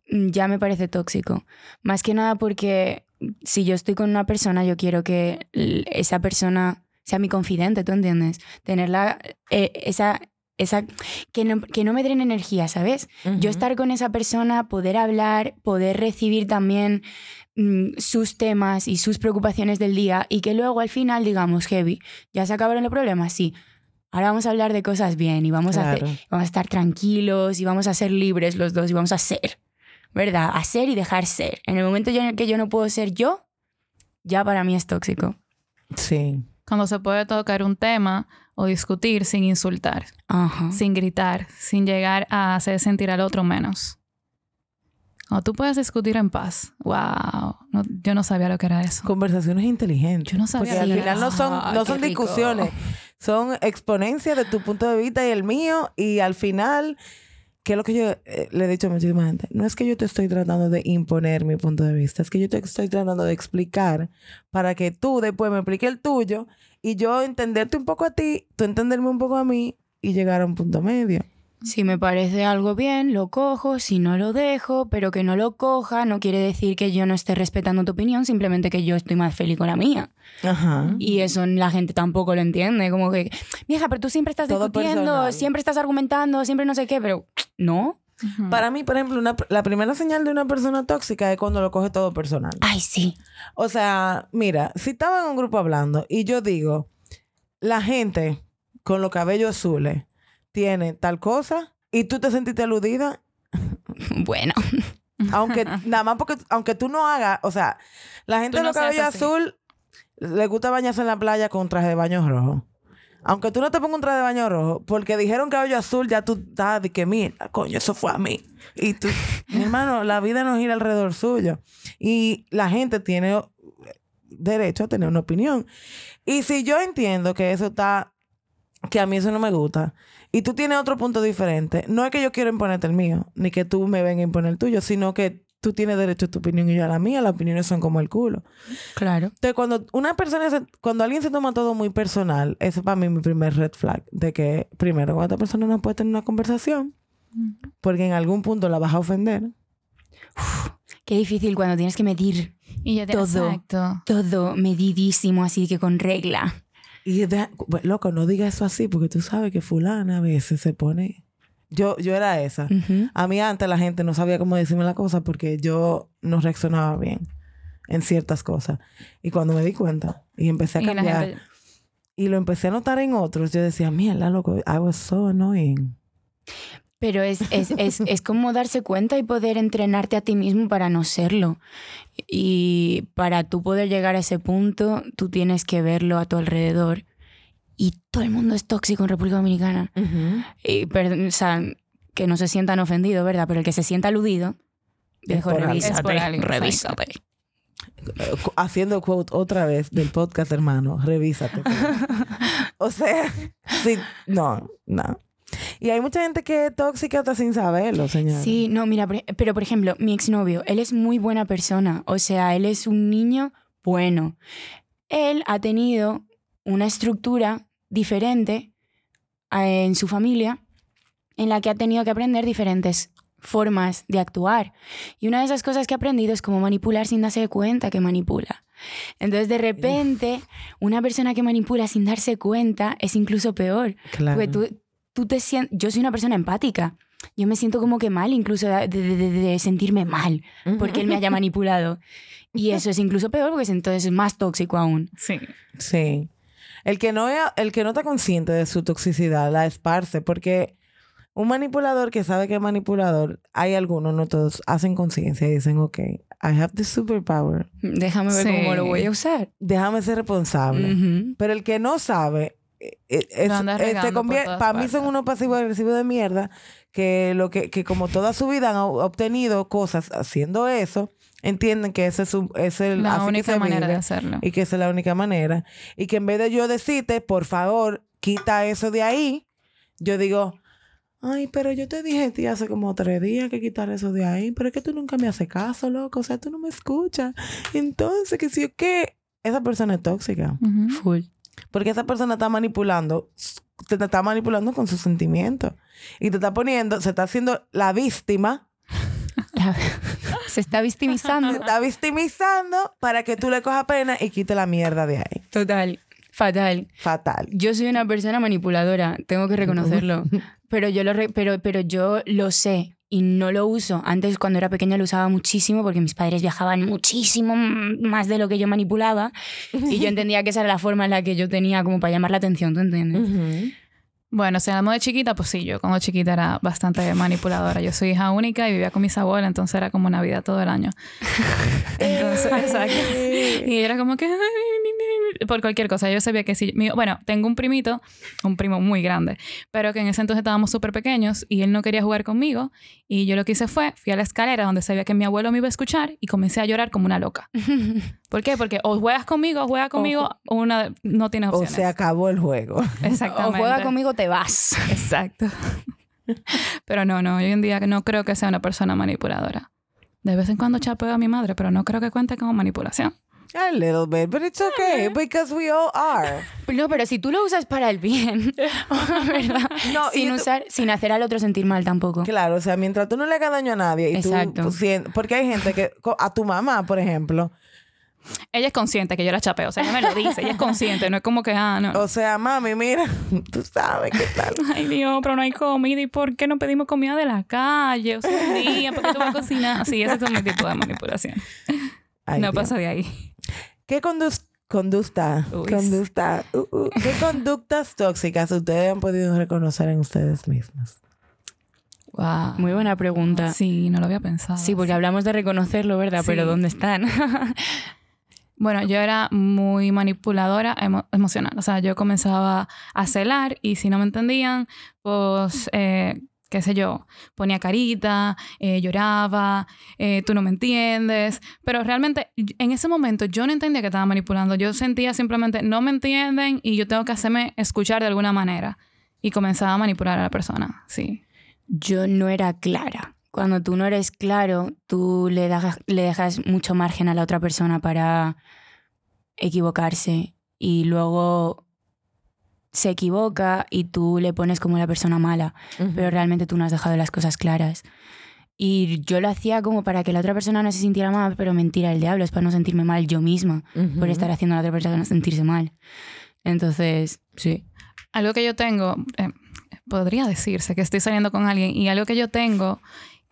ya me parece tóxico. Más que nada porque si yo estoy con una persona, yo quiero que esa persona sea mi confidente, ¿tú entiendes? Tenerla, eh, esa, esa, que no, que no me drene energía, ¿sabes? Yo estar con esa persona, poder hablar, poder recibir también mm, sus temas y sus preocupaciones del día y que luego al final digamos, heavy, ¿ya se acabaron los problemas? Sí. Ahora vamos a hablar de cosas bien y vamos, a, hacer- vamos a estar tranquilos y vamos a ser libres los dos y vamos a ser, ¿verdad? A ser y dejar ser. En el momento en el que yo no puedo ser yo, ya para mí es tóxico. Sí. Cuando se puede tocar un tema o discutir sin insultar, Ajá. sin gritar, sin llegar a hacer sentir al otro menos. Cuando tú puedes discutir en paz. Wow. No- yo no sabía lo que era eso. Conversaciones inteligentes. Yo no sabía Porque al final no son, Ah, no son discusiones, son exponencias de tu punto de vista y el mío. Y al final, que es lo que yo eh, le he dicho a muchísima gente, no es que yo te estoy tratando de imponer mi punto de vista, es que yo te estoy tratando de explicar para que tú después me expliques el tuyo y yo entenderte un poco a ti, tú entenderme un poco a mí y llegar a un punto medio. Si me parece algo bien, lo cojo, si no lo dejo, pero que no lo coja no quiere decir que yo no esté respetando tu opinión, simplemente que yo estoy más feliz con la mía. Ajá. Y eso la gente tampoco lo entiende, como que, vieja, pero tú siempre estás Todo discutiendo, personal. siempre estás argumentando, siempre no sé qué, pero no. Para mí, por ejemplo, una- la primera señal de una persona tóxica es cuando lo coge todo personal. Ay, sí. O sea, mira, si estaba en un grupo hablando y yo digo, la gente con los cabellos azules tiene tal cosa y tú te sentiste aludida, Bueno, aunque nada más porque, aunque tú no hagas, o sea, la gente de no los cabellos azul le gusta bañarse en la playa con traje de baño rojo. Aunque tú no te pongas un traje de baño rojo, porque dijeron cabello azul, ya tú estás de que mira, coño, eso fue a mí. Y tú, mi hermano, la vida no gira alrededor suyo. Y la gente tiene derecho a tener una opinión. Y si yo entiendo que eso está, que a mí eso no me gusta, y tú tienes otro punto diferente, no es que yo quiero imponerte el mío, ni que tú me vengas a imponer el tuyo, sino que tú tienes derecho a tu opinión y yo a la mía, las opiniones son como el culo. claro. Entonces, cuando una persona, se- cuando alguien se toma todo muy personal, ese es para mí mi primer red flag, de que primero, cuando esta persona no puede tener una conversación, porque en algún punto la vas a ofender. Qué difícil cuando tienes que medir Y ya te- Todo. Exacto. todo medidísimo, así que con regla. Y de- pues, loco, no digas eso así, porque tú sabes que fulana a veces se pone... Yo, yo era esa. A mí antes la gente no sabía cómo decirme la cosa porque yo no reaccionaba bien. en ciertas cosas. Y cuando me di cuenta y empecé a Y cambiar gente- y lo empecé a notar en otros, yo decía, mierda, loco, I was so annoying. Pero es, es, es, es como darse cuenta y poder entrenarte a ti mismo para no serlo. Y para tú poder llegar a ese punto, tú tienes que verlo a tu alrededor. Y todo el mundo es tóxico en República Dominicana. Y, perdón, o sea, que no se sientan ofendidos, ¿verdad? Pero el que se sienta aludido, viejo, revísate. Revísate. Haciendo quote otra vez del podcast, hermano, revísate. o sea, sí, no, no. Y hay mucha gente que es tóxica hasta sin saberlo, señor. Sí, no, mira, pero por ejemplo, mi exnovio, él es muy buena persona. O sea, él es un niño bueno. Él ha tenido una estructura diferente eh, en su familia en la que ha tenido que aprender diferentes formas de actuar. Y una de esas cosas que ha aprendido es cómo manipular sin darse cuenta que manipula. Entonces, de repente, una persona que manipula sin darse cuenta es incluso peor. claro. Porque tú, tú te sientes... Yo soy una persona empática. Yo me siento como que mal, incluso de, de- de- de sentirme mal, porque él me haya manipulado. Y eso es incluso peor porque es entonces más tóxico aún. Sí. Sí. El que, no, es- el que no está consciente de su toxicidad la esparce porque un manipulador que sabe que es manipulador, hay algunos, no todos, hacen conciencia y dicen, ok, I have the superpower, Déjame ver Sí. cómo lo voy a usar. déjame ser responsable. Pero el que no sabe, eh, eh, es- anda eh, para mí son unos pasivos agresivos de mierda que lo que, que como toda su vida han obtenido cosas haciendo eso, entienden que ese es, su, es el, La que única manera de hacerlo. y que esa es la única manera. Y que en vez de yo decirte, por favor, quita eso de ahí, yo digo, ay, pero yo te dije a ti hace como tres días que quitar eso de ahí, pero es que tú nunca me haces caso, loco, o sea, tú no me escuchas. Entonces, que si o qué, esa persona es tóxica. Full. Porque esa persona está manipulando, te, está manipulando con sus sentimientos y te está poniendo, se está haciendo la víctima, Se está se victimizando. está victimizando para que tú le cojas pena y quite la mierda de ahí. Total. Fatal. Fatal. Yo soy una persona manipuladora, tengo que reconocerlo. Pero yo lo, re- pero, pero yo lo sé y no lo uso. Antes, cuando era pequeña, lo usaba muchísimo porque mis padres viajaban muchísimo más de lo que yo manipulaba. Y yo entendía que esa era la forma en la que yo tenía como para llamar la atención, ¿tú entiendes? Bueno, si hablamos de chiquita, pues sí, yo cuando chiquita era bastante manipuladora. Yo soy hija única y vivía con mis abuelas, entonces era como Navidad todo el año. Entonces, exacto. Y era como que por cualquier cosa. Yo sabía que sí. mi- bueno, tengo un primito, un primo muy grande, pero que en ese entonces estábamos súper pequeños y él no quería jugar conmigo. Y yo lo que hice fue, fui a la escalera donde sabía que mi abuelo me iba a escuchar y comencé a llorar como una loca. ¿Por qué? Porque o juegas conmigo o juegas conmigo, o una no tienes O opciones. se acabó el juego. O Exactamente. juega conmigo, te vas. Exacto. Pero no, no, hoy en día no creo que sea una persona manipuladora. De vez en cuando chapeo a mi madre, pero no creo que cuente como manipulación. A little bit, but it's okay because we all are. No, pero si tú lo usas para el bien, ¿verdad? No, sin, tú- usar, sin hacer al otro sentir mal tampoco. Claro, o sea, mientras tú no le hagas daño a nadie y Exacto. tú porque hay gente que a tu mamá, por ejemplo, Ella es consciente que yo la chapeo, o sea, ella me lo dice, ella es consciente, no es como que, ah, no. o sea, mami, mira, tú sabes qué tal. Ay, Dios, pero no hay comida. ¿Y por qué no pedimos comida de la calle? O sea, un día, ¿por qué tú vas a cocinar? Sí, ese es mi tipo de manipulación. Ay, no Dios. pasa de ahí. ¿Qué conducta, Uy. conducta, uh, uh, qué conductas tóxicas ustedes han podido reconocer en ustedes mismos? Wow. Muy buena pregunta. Sí, no lo había pensado. Sí, porque hablamos de reconocerlo, ¿verdad? Sí. Pero ¿dónde están? Bueno, yo era muy manipuladora emo- emocional. O sea, yo comenzaba a celar y si no me entendían, pues, eh, qué sé yo, ponía carita, eh, lloraba, eh, tú no me entiendes. Pero realmente en ese momento yo no entendía que estaba manipulando. Yo sentía simplemente, no me entienden y yo tengo que hacerme escuchar de alguna manera. Y comenzaba a manipular a la persona, sí. Yo no era clara. Cuando tú no eres claro, tú le, das- le dejas mucho margen a la otra persona para equivocarse y luego se equivoca y tú le pones como la persona mala, pero realmente tú no has dejado las cosas claras. Y yo lo hacía como para que la otra persona no se sintiera mal, pero mentira, el diablo es para no sentirme mal yo misma por estar haciendo a la otra persona sentirse mal. Entonces, sí. Algo que yo tengo, eh, podría decirse que estoy saliendo con alguien y algo que yo tengo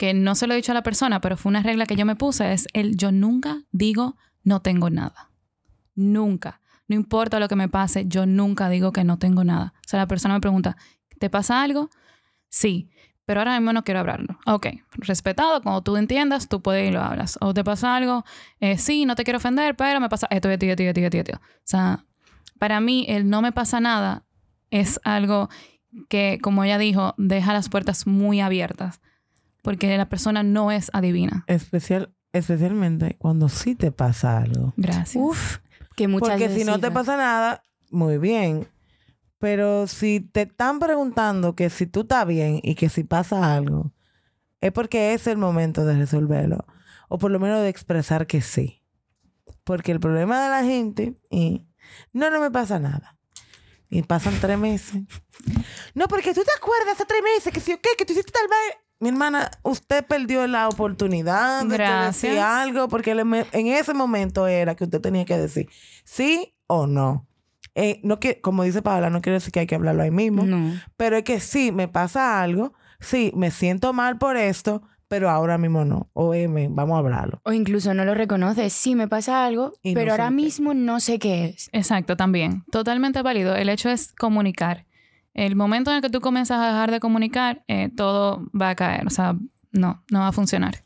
que no se lo he dicho a la persona, pero fue una regla que yo me puse, es el yo nunca digo no tengo nada. Nunca. No importa lo que me pase, yo nunca digo que no tengo nada. O sea, la persona me pregunta, ¿te pasa algo? Sí, pero ahora mismo no quiero hablarlo. Ok, respetado, cuando tú entiendas, tú puedes y lo hablas. O te pasa algo, eh, sí, no te quiero ofender, pero me pasa esto, esto, esto, esto, esto, esto. O sea, para mí el no me pasa nada es algo que, como ella dijo, deja las puertas muy abiertas. Porque la persona no es adivina. Especial, especialmente cuando sí te pasa algo. Gracias. Uf, que muchas Porque veces si no te pasa nada, muy bien. Pero si te están preguntando que si tú estás bien y que si pasa algo, es porque es el momento de resolverlo. O por lo menos de expresar que sí. Porque el problema de la gente es, no, no me pasa nada. Y pasan tres meses. No, porque tú te acuerdas hace tres meses que si, ok, que tú hiciste tal vez. Mi hermana, usted perdió la oportunidad de decir algo porque en ese momento era que usted tenía que decir sí o no. Eh, no que, como dice Paola, no quiere decir que hay que hablarlo ahí mismo, No. pero es que sí, me pasa algo, sí, me siento mal por esto, pero ahora mismo no. O me- vamos a hablarlo. O incluso no lo reconoces. Sí, me pasa algo, Y no pero sé ahora qué. mismo no sé qué es. Exacto, también. Totalmente válido. El hecho es comunicar. El momento en el que tú comienzas a dejar de comunicar, eh, todo va a caer. O sea, no, no va a funcionar.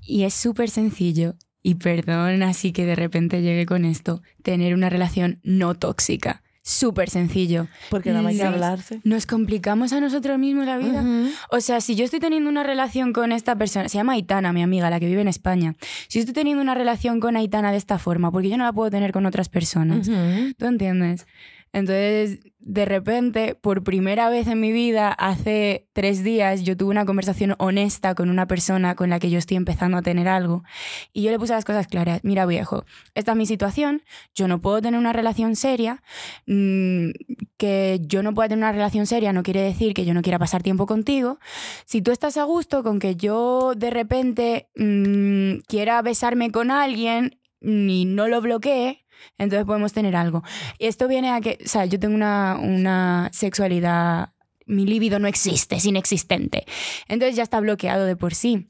Y es súper sencillo, y perdón así que de repente llegue con esto, tener una relación no tóxica. Súper sencillo. Porque nada más que hablarse. Nos complicamos a nosotros mismos la vida. O sea, si yo estoy teniendo una relación con esta persona, se llama Aitana, mi amiga, la que vive en España. Si yo estoy teniendo una relación con Aitana de esta forma, porque yo no la puedo tener con otras personas. ¿Tú entiendes? Entonces, de repente, por primera vez en mi vida, hace tres días, yo tuve una conversación honesta con una persona con la que yo estoy empezando a tener algo. Y yo le puse las cosas claras. Mira, viejo, esta es mi situación. Yo no puedo tener una relación seria. Mm, que yo no pueda tener una relación seria no quiere decir que yo no quiera pasar tiempo contigo. Si tú estás a gusto con que yo de repente mm, quiera besarme con alguien y no lo bloquee, entonces podemos tener algo. Y esto viene a que, o sea, yo tengo una, una sexualidad, mi libido no existe, es inexistente. Entonces ya está bloqueado de por sí.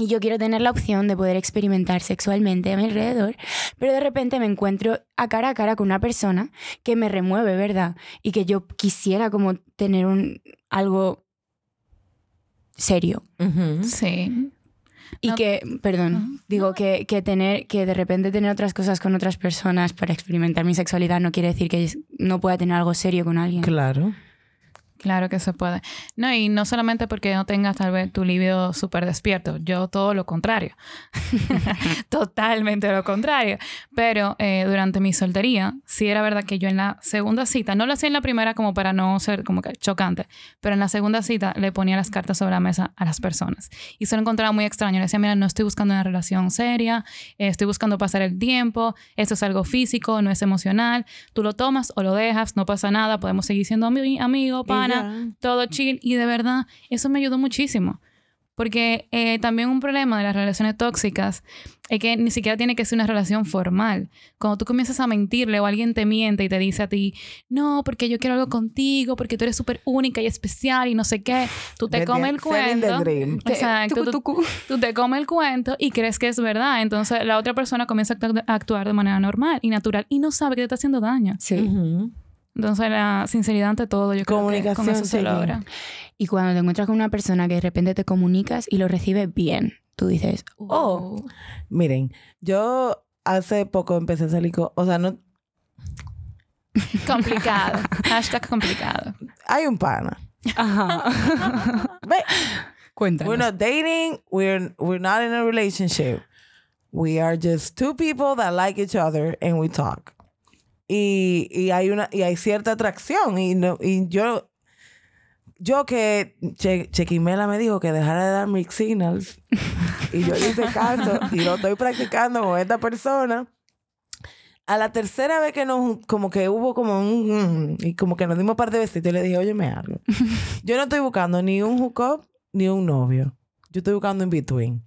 Y yo quiero tener la opción de poder experimentar sexualmente a mi alrededor, pero de repente me encuentro a cara a cara con una persona que me remueve, ¿verdad? Y que yo quisiera como tener un, algo serio. Ujú. Sí. Y No- que, perdón, digo que, que tener, que de repente tener otras cosas con otras personas para experimentar mi sexualidad no quiere decir que no pueda tener algo serio con alguien. Claro. Claro que se puede. No, y no solamente porque no tengas tal vez tu libido súper despierto, yo todo lo contrario. Totalmente lo contrario. Pero eh, durante mi soltería, sí era verdad que yo en la segunda cita, no lo hacía en la primera como para no ser como que chocante, pero en la segunda cita le ponía las cartas sobre la mesa a las personas. Y se lo encontraba muy extraño. Le decía, mira, no estoy buscando una relación seria, estoy buscando pasar el tiempo, esto es algo físico, no es emocional. Tú lo tomas o lo dejas, no pasa nada, podemos seguir siendo ami- amigo, Y pana, ya. todo chill. Y de verdad, eso me ayudó muchísimo. Porque eh, también un problema de las relaciones tóxicas es que ni siquiera tiene que ser una relación formal. Cuando tú comienzas a mentirle o alguien te miente y te dice a ti, no, porque yo quiero algo contigo, porque tú eres súper única y especial y no sé qué, tú te comes el cuento. dream. Exacto. Tú, tucu. tú te comes el cuento y crees que es verdad. Entonces la otra persona comienza a actu- a actuar de manera normal y natural y no sabe que te está haciendo daño. Sí. Ujú. Entonces la sinceridad ante todo, yo creo que con eso se logra. Y cuando te encuentras con una persona que de repente te comunicas y lo recibe bien, tú dices, oh, Miren, yo hace poco empecé a salir con, o sea, no, Complicado. Hashtag complicado. hay un pana. ajá. Ve, Cuéntanos. we're not dating, we're we're not in a relationship. We are just two people that like each other and we talk. Y, y hay una y hay cierta atracción y no y yo yo que che, Chequimela me dijo que dejara de dar mixed signals y yo le hice caso y lo estoy practicando con esta persona. A la tercera vez que nos, como que hubo como un, y como que nos dimos par de besitos y le dije, oye, me algo. Yo no estoy buscando ni un hookup ni un novio. Yo estoy buscando in between.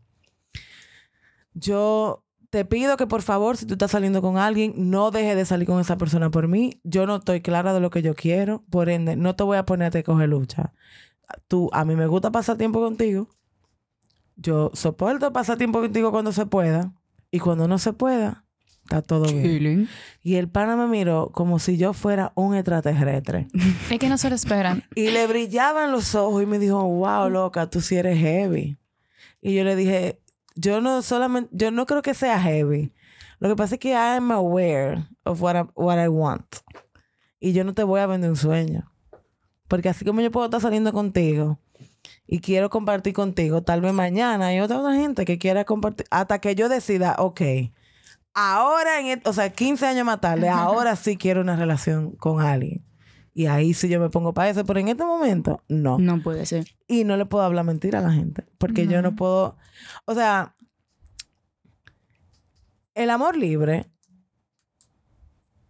Yo te pido que por favor, si tú estás saliendo con alguien, no dejes de salir con esa persona por mí. Yo no estoy clara de lo que yo quiero, por ende, no te voy a ponerte a coger lucha. Tú, a mí me gusta pasar tiempo contigo. Yo soporto pasar tiempo contigo cuando se pueda. Y cuando no se pueda, está todo bien. Y el pana me miró como si yo fuera un extraterrestre. Es que no se lo esperan. Y le brillaban los ojos y me dijo, wow, loca, tú sí eres heavy. Y yo le dije, yo no solamente, yo no creo que sea heavy. Lo que pasa es que I am aware of what I, what I want. Y yo no te voy a vender un sueño. Porque así como yo puedo estar saliendo contigo y quiero compartir contigo, tal vez mañana hay otra, otra gente que quiera compartir, hasta que yo decida, ok, ahora, en et- o sea, 15 años más tarde, ahora sí quiero una relación con alguien. Y ahí sí yo me pongo para eso, pero en este momento, no. No puede ser. Y no le puedo hablar mentira a la gente. Porque yo no puedo. O sea, el amor libre,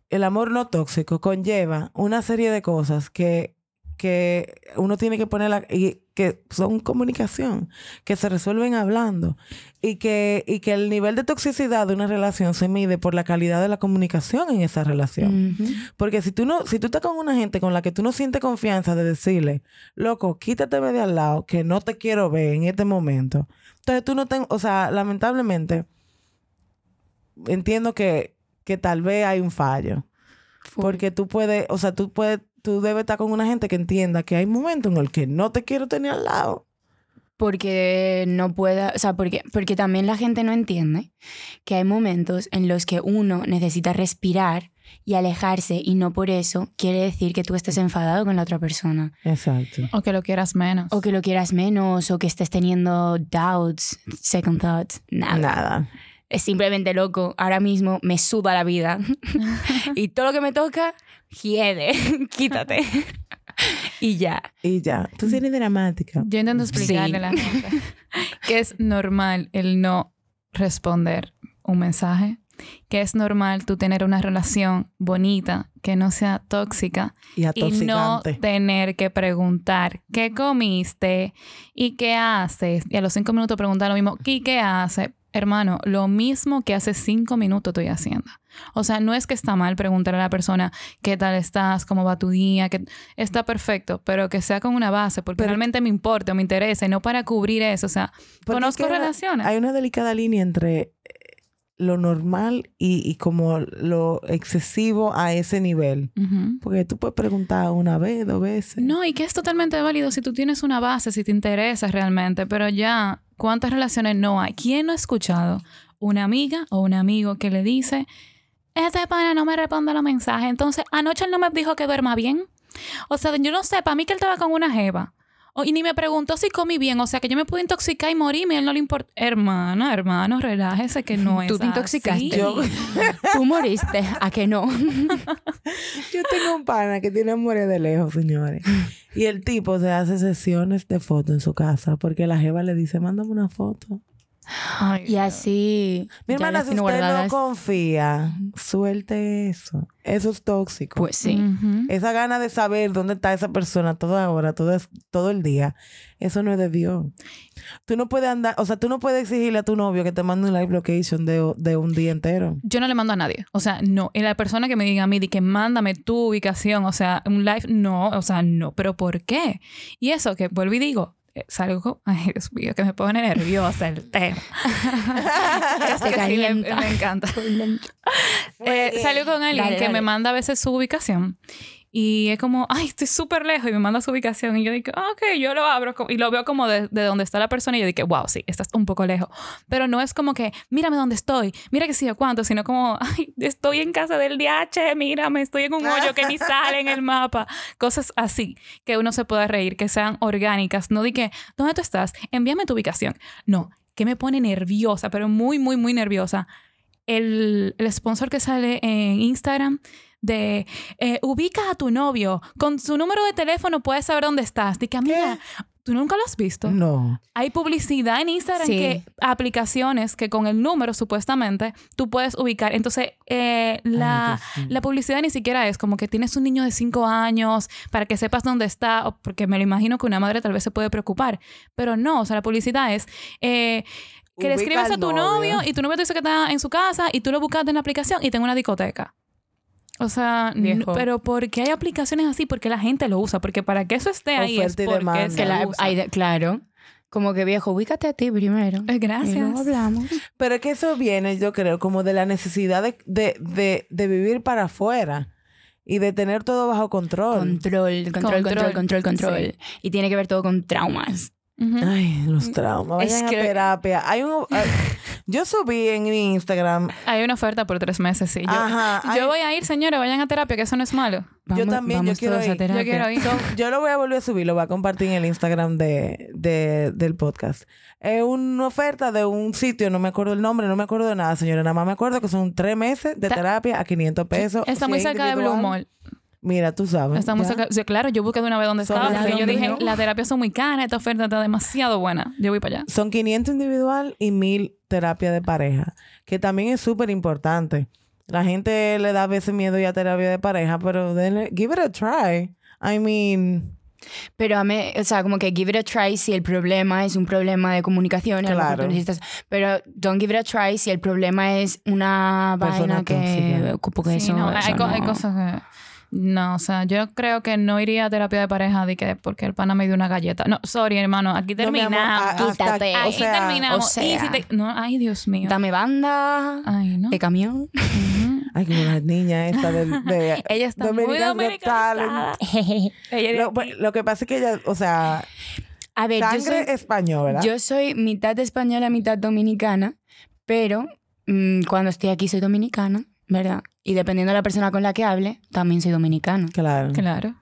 el amor no tóxico, conlleva una serie de cosas que, que uno tiene que poner y que son comunicación, que se resuelven hablando. Y que, y que el nivel de toxicidad de una relación se mide por la calidad de la comunicación en esa relación. Porque si tú no, si tú estás con una gente con la que tú no sientes confianza de decirle, loco, quítateme de al lado, que no te quiero ver en este momento. Entonces tú no ten, o sea, lamentablemente, entiendo que, que tal vez hay un fallo. Porque tú puedes, o sea, tú puedes, tú debes estar con una gente que entienda que hay momentos en el que no te quiero tener al lado. Porque no pueda, o sea, porque, porque también la gente no entiende que hay momentos en los que uno necesita respirar y alejarse y no por eso quiere decir que tú estés enfadado con la otra persona Exacto. O que lo quieras menos. o que lo quieras menos o que estés teniendo doubts, second thoughts, nada. Nada. Es simplemente loco, ahora mismo me suda la vida y todo lo que me toca, hiede, quítate. y ya. Y ya. Tú eres dramática. Yo intento explicarle Sí. a la gente que es normal el no responder un mensaje, que es normal tú tener una relación bonita, que no sea tóxica Y y no tener que preguntar qué comiste y qué haces. Y a los cinco minutos preguntar lo mismo, ¿y qué hace? Hermano, lo mismo que hace cinco minutos estoy haciendo. O sea, no es que está mal preguntar a la persona qué tal estás, cómo va tu día, que está perfecto, pero que sea con una base, porque Pero- realmente me importa o me interesa y no para cubrir eso. O sea, conozco relaciones. Hay una delicada línea entre eh, lo normal y, y como lo excesivo a ese nivel. Porque tú puedes preguntar una vez, dos veces. No, y que es totalmente válido si tú tienes una base, si te interesa realmente, pero ya, ¿cuántas relaciones no hay? ¿Quién no ha escuchado una amiga o un amigo que le dice, este pana no me responde los mensajes, entonces anoche él no me dijo que duerma bien? O sea, yo no sé, para mí que él estaba con una jeva. O- y ni me preguntó si comí bien, o sea, que yo me pude intoxicar y morirme, a él no le importa. Hermana, hermano, relájese que no es Tú te intoxicaste. así. Yo- Tú moriste, ¿a que no? Yo tengo un pana que tiene amores de lejos, señores. Y el tipo se hace sesiones de fotos en su casa porque la jeva le dice, mándame una foto. Ay, Y así. Mi hermana, si usted guardadas. no confía, suelte eso. Eso es tóxico. Pues sí. Esa gana de saber dónde está esa persona toda hora, todo, todo el día, eso no es de Dios. Tú no puedes andar, o sea, tú no puedes exigirle a tu novio que te mande un live location de, de un día entero. Yo no le mando a nadie. O sea, no. Y la persona que me diga a mí, de que mándame tu ubicación, o sea, un live, no. O sea, no. ¿Pero por qué? Y eso que vuelvo y digo, salgo, ay Dios mío, que me pone nerviosa el tema. que sí, me, encanta. Eh, salgo con alguien Dale, que me manda a veces su ubicación. Y es como, ay, estoy súper lejos y me manda su ubicación. Y yo digo, ah, ok, yo lo abro y lo veo como de, de donde está la persona. Y yo digo, wow, sí, estás un poco lejos. Pero no es como que, mírame dónde estoy, mira que sí o cuánto, sino como, ay, estoy en casa del DH, mírame, estoy en un hoyo que ni sale en el mapa. Cosas así que uno se pueda reír, que sean orgánicas. No di que, ¿dónde tú estás? Envíame tu ubicación. No, que me pone nerviosa, pero muy, muy, muy nerviosa. El, el sponsor que sale en Instagram de eh, ubica a tu novio con su número de teléfono puedes saber dónde estás. Dice, amiga, ¿tú nunca lo has visto? No. Hay publicidad en Instagram Sí. que aplicaciones que con el número supuestamente tú puedes ubicar. Entonces, eh, la, Ay, la publicidad ni siquiera es como que tienes un niño de 5 años para que sepas dónde está, o porque me lo imagino que una madre tal vez se puede preocupar. Pero no, o sea, la publicidad es eh, que le escribes a tu novio. novio y tu novio te dice que está en su casa y tú lo buscaste en la aplicación y tengo una discoteca. O sea, Viejo. pero ¿por qué hay aplicaciones así? Porque la gente lo usa. Porque para que eso esté ahí es y porque demanda. se Que la- usa. hay de- claro. Como que viejo, ubícate a ti primero. Eh, Y Gracias. luego hablamos. Pero es que eso viene, yo creo, como de la necesidad de, de, de, de vivir para afuera y de tener todo bajo control. Control, control, control, Control. control, control. Y tiene que ver todo con traumas. Ay, los traumas. Es Vayan que- a terapia. Hay un, ay, yo subí en mi Instagram. Hay una oferta por tres meses, sí. Yo, Ajá. hay- yo voy a ir, señores, vayan a terapia, que eso no es malo. Yo también, yo quiero ir. Yo quiero ir. Yo lo voy a volver a subir, lo voy a compartir en el Instagram de, de- del podcast. Es una oferta de un sitio, no me acuerdo el nombre, no me acuerdo de nada, señora. Nada más me acuerdo que son tres meses de terapia a 500 pesos. Está muy es cerca de Blue Mall. Mira, tú sabes. Claro, yo busqué de una vez dónde Son estaba. porque yo dije, las terapias son muy caras, esta oferta está demasiado buena. Yo voy para allá. Son 500 individual y 1000 terapia de pareja, que también es súper importante. La gente le da a veces miedo ya a terapia de pareja, pero denle- give it a try. I mean, Pero a mí, o sea, como que give it a try si el problema es un problema de comunicación. Claro. tú necesitas- pero don't give it a try si el problema es una Persona vaina que... Porque Sí, eso, no, eso hay, no. hay cosas que... No, o sea, yo creo que no iría a terapia de pareja de que porque el pana me dio una galleta. No, sorry, hermano, aquí no, amor, terminamos. hasta- Quítate. o Aquí sea, terminamos. o sea. Y si te- No, ay, Dios mío. Dame banda, Ay, no. de camión. Ay, como la niña esta del, de Ella está muy Dominican dominicanizada. De Lo, pues, lo que pasa es que ella, o sea, A ver, yo sangre soy, español, ¿verdad? yo soy mitad española, mitad dominicana, pero mm, cuando estoy aquí soy dominicana, ¿verdad? Y dependiendo de la persona con la que hable, también soy dominicana. Claro. Claro.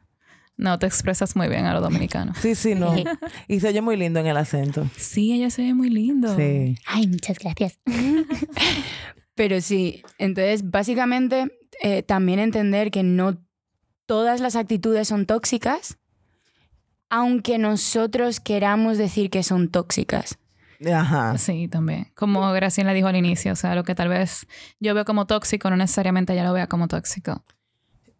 No, te expresas muy bien a los dominicanos. Sí, sí, no. y se oye muy lindo en el acento. Sí, ella se ve muy lindo. Sí. Ay, muchas gracias. Pero sí, entonces básicamente eh, también entender que no todas las actitudes son tóxicas, aunque nosotros queramos decir que son tóxicas. Ajá. Sí, también. Como Graciela dijo al inicio, o sea, lo que tal vez yo veo como tóxico, no necesariamente ella lo vea como tóxico.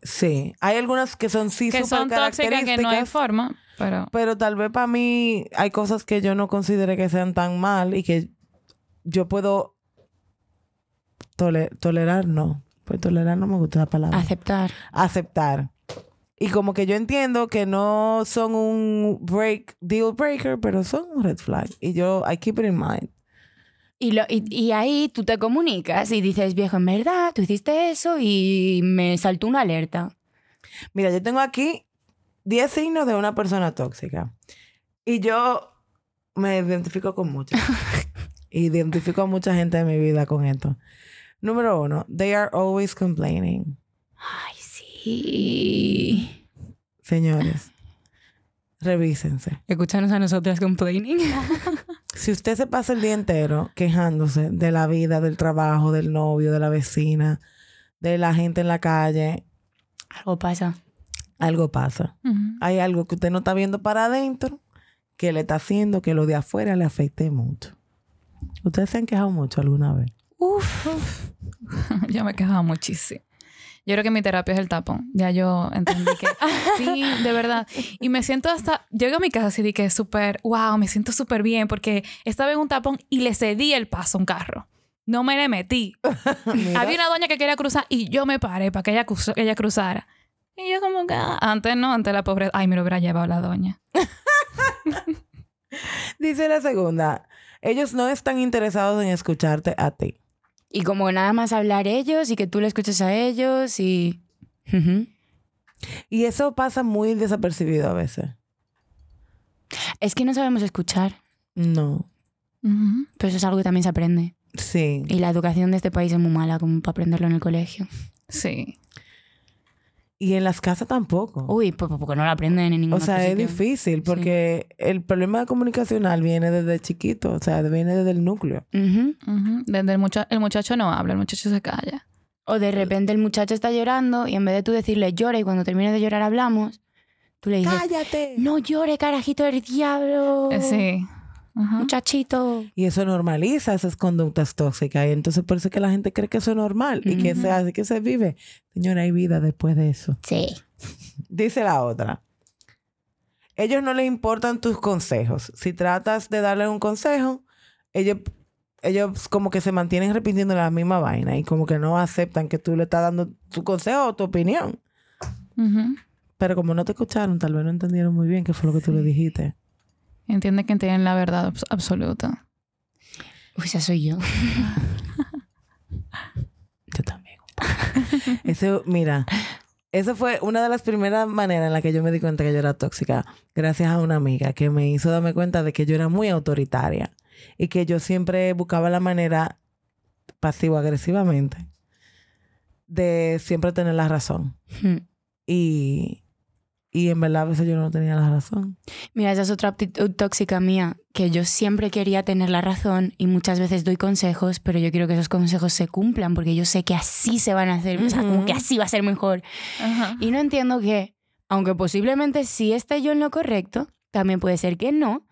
Sí. Hay algunas que son sí que súper son tóxicas, que no hay características, forma, pero... pero tal vez para mí hay cosas que yo no considere que sean tan mal y que yo puedo tole- tolerar, no. Pues tolerar no me gusta la palabra. Aceptar. aceptar. Y como que yo entiendo que no son un break, deal breaker, pero son un red flag. Y yo, I keep it in mind. Y, lo, y, y ahí tú te comunicas y dices, viejo, en verdad, tú hiciste eso y me saltó una alerta. Mira, yo tengo aquí 10 signos de una persona tóxica. Y yo me identifico con muchos. identifico a mucha gente de mi vida con esto. Número uno, they are always complaining. Ay, sí. Señores, revísense. Escúchanos a nosotras complaining. Si usted se pasa el día entero quejándose de la vida, del trabajo, del novio, de la vecina, de la gente en la calle, Algo pasa. algo pasa. Hay algo que usted no está viendo para adentro que le está haciendo que lo de afuera le afecte mucho. ¿Ustedes se han quejado mucho alguna vez? Uf. yo me quejaba muchísimo. Yo creo que mi terapia es el tapón. Ya yo entendí que sí, de verdad. Y me siento hasta. Llego a mi casa así de que súper, wow, me siento súper bien porque estaba en un tapón y le cedí el paso a un carro. No me le metí. Había una doña que quería cruzar y yo me paré para que ella, cruzo- ella cruzara. Y yo, como que ah, antes no, antes la pobre. Ay, me lo hubiera llevado la doña. Dice la segunda, ellos no están interesados en escucharte a ti. Y como nada más hablar ellos y que tú le escuches a ellos y... Y eso pasa muy desapercibido a veces. Es que no sabemos escuchar, No. Pero eso es algo que también se aprende. Sí. Y la educación de este país es muy mala como para aprenderlo en el colegio. Sí. Y en las casas tampoco. Uy, pues porque no lo aprenden en ningún O sea, es sitio. difícil porque el problema comunicacional viene desde chiquito, o sea, viene desde el núcleo. Ujú. Ujú. Desde el, mucha- el muchacho no habla, el muchacho se calla. O de repente el muchacho está llorando y en vez de tú decirle llora y cuando termine de llorar hablamos, tú le dices, ¡Cállate! no llore, carajito del diablo. Eh, Sí. Ajá. Muchachito. Y eso normaliza esas conductas tóxicas. Y entonces por eso es que la gente cree que eso es normal y que se hace, que se vive. Señora, hay vida después de eso. Sí. Dice la otra. Ellos no les importan tus consejos. Si tratas de darle un consejo, ellos, ellos como que se mantienen repitiendo la misma vaina y como que no aceptan que tú le estás dando tu consejo o tu opinión. Pero como no te escucharon, tal vez no entendieron muy bien qué fue lo que tú le dijiste. Entiende que tienen la verdad abs- absoluta. Uy, esa soy yo. Yo también. Eso, mira, eso fue una de las primeras maneras en las que yo me di cuenta que yo era tóxica, gracias a una amiga que me hizo darme cuenta de que yo era muy autoritaria y que yo siempre buscaba la manera pasivo-agresivamente de siempre tener la razón. Hmm. Y, y en verdad a veces yo no tenía la razón. Mira, esa es otra actitud tóxica mía, que yo siempre quería tener la razón y muchas veces doy consejos, pero yo quiero que esos consejos se cumplan porque yo sé que así se van a hacer, o sea, como que así va a ser mejor. Ajá. Y no entiendo que, aunque posiblemente sí esté yo en lo correcto, también puede ser que no.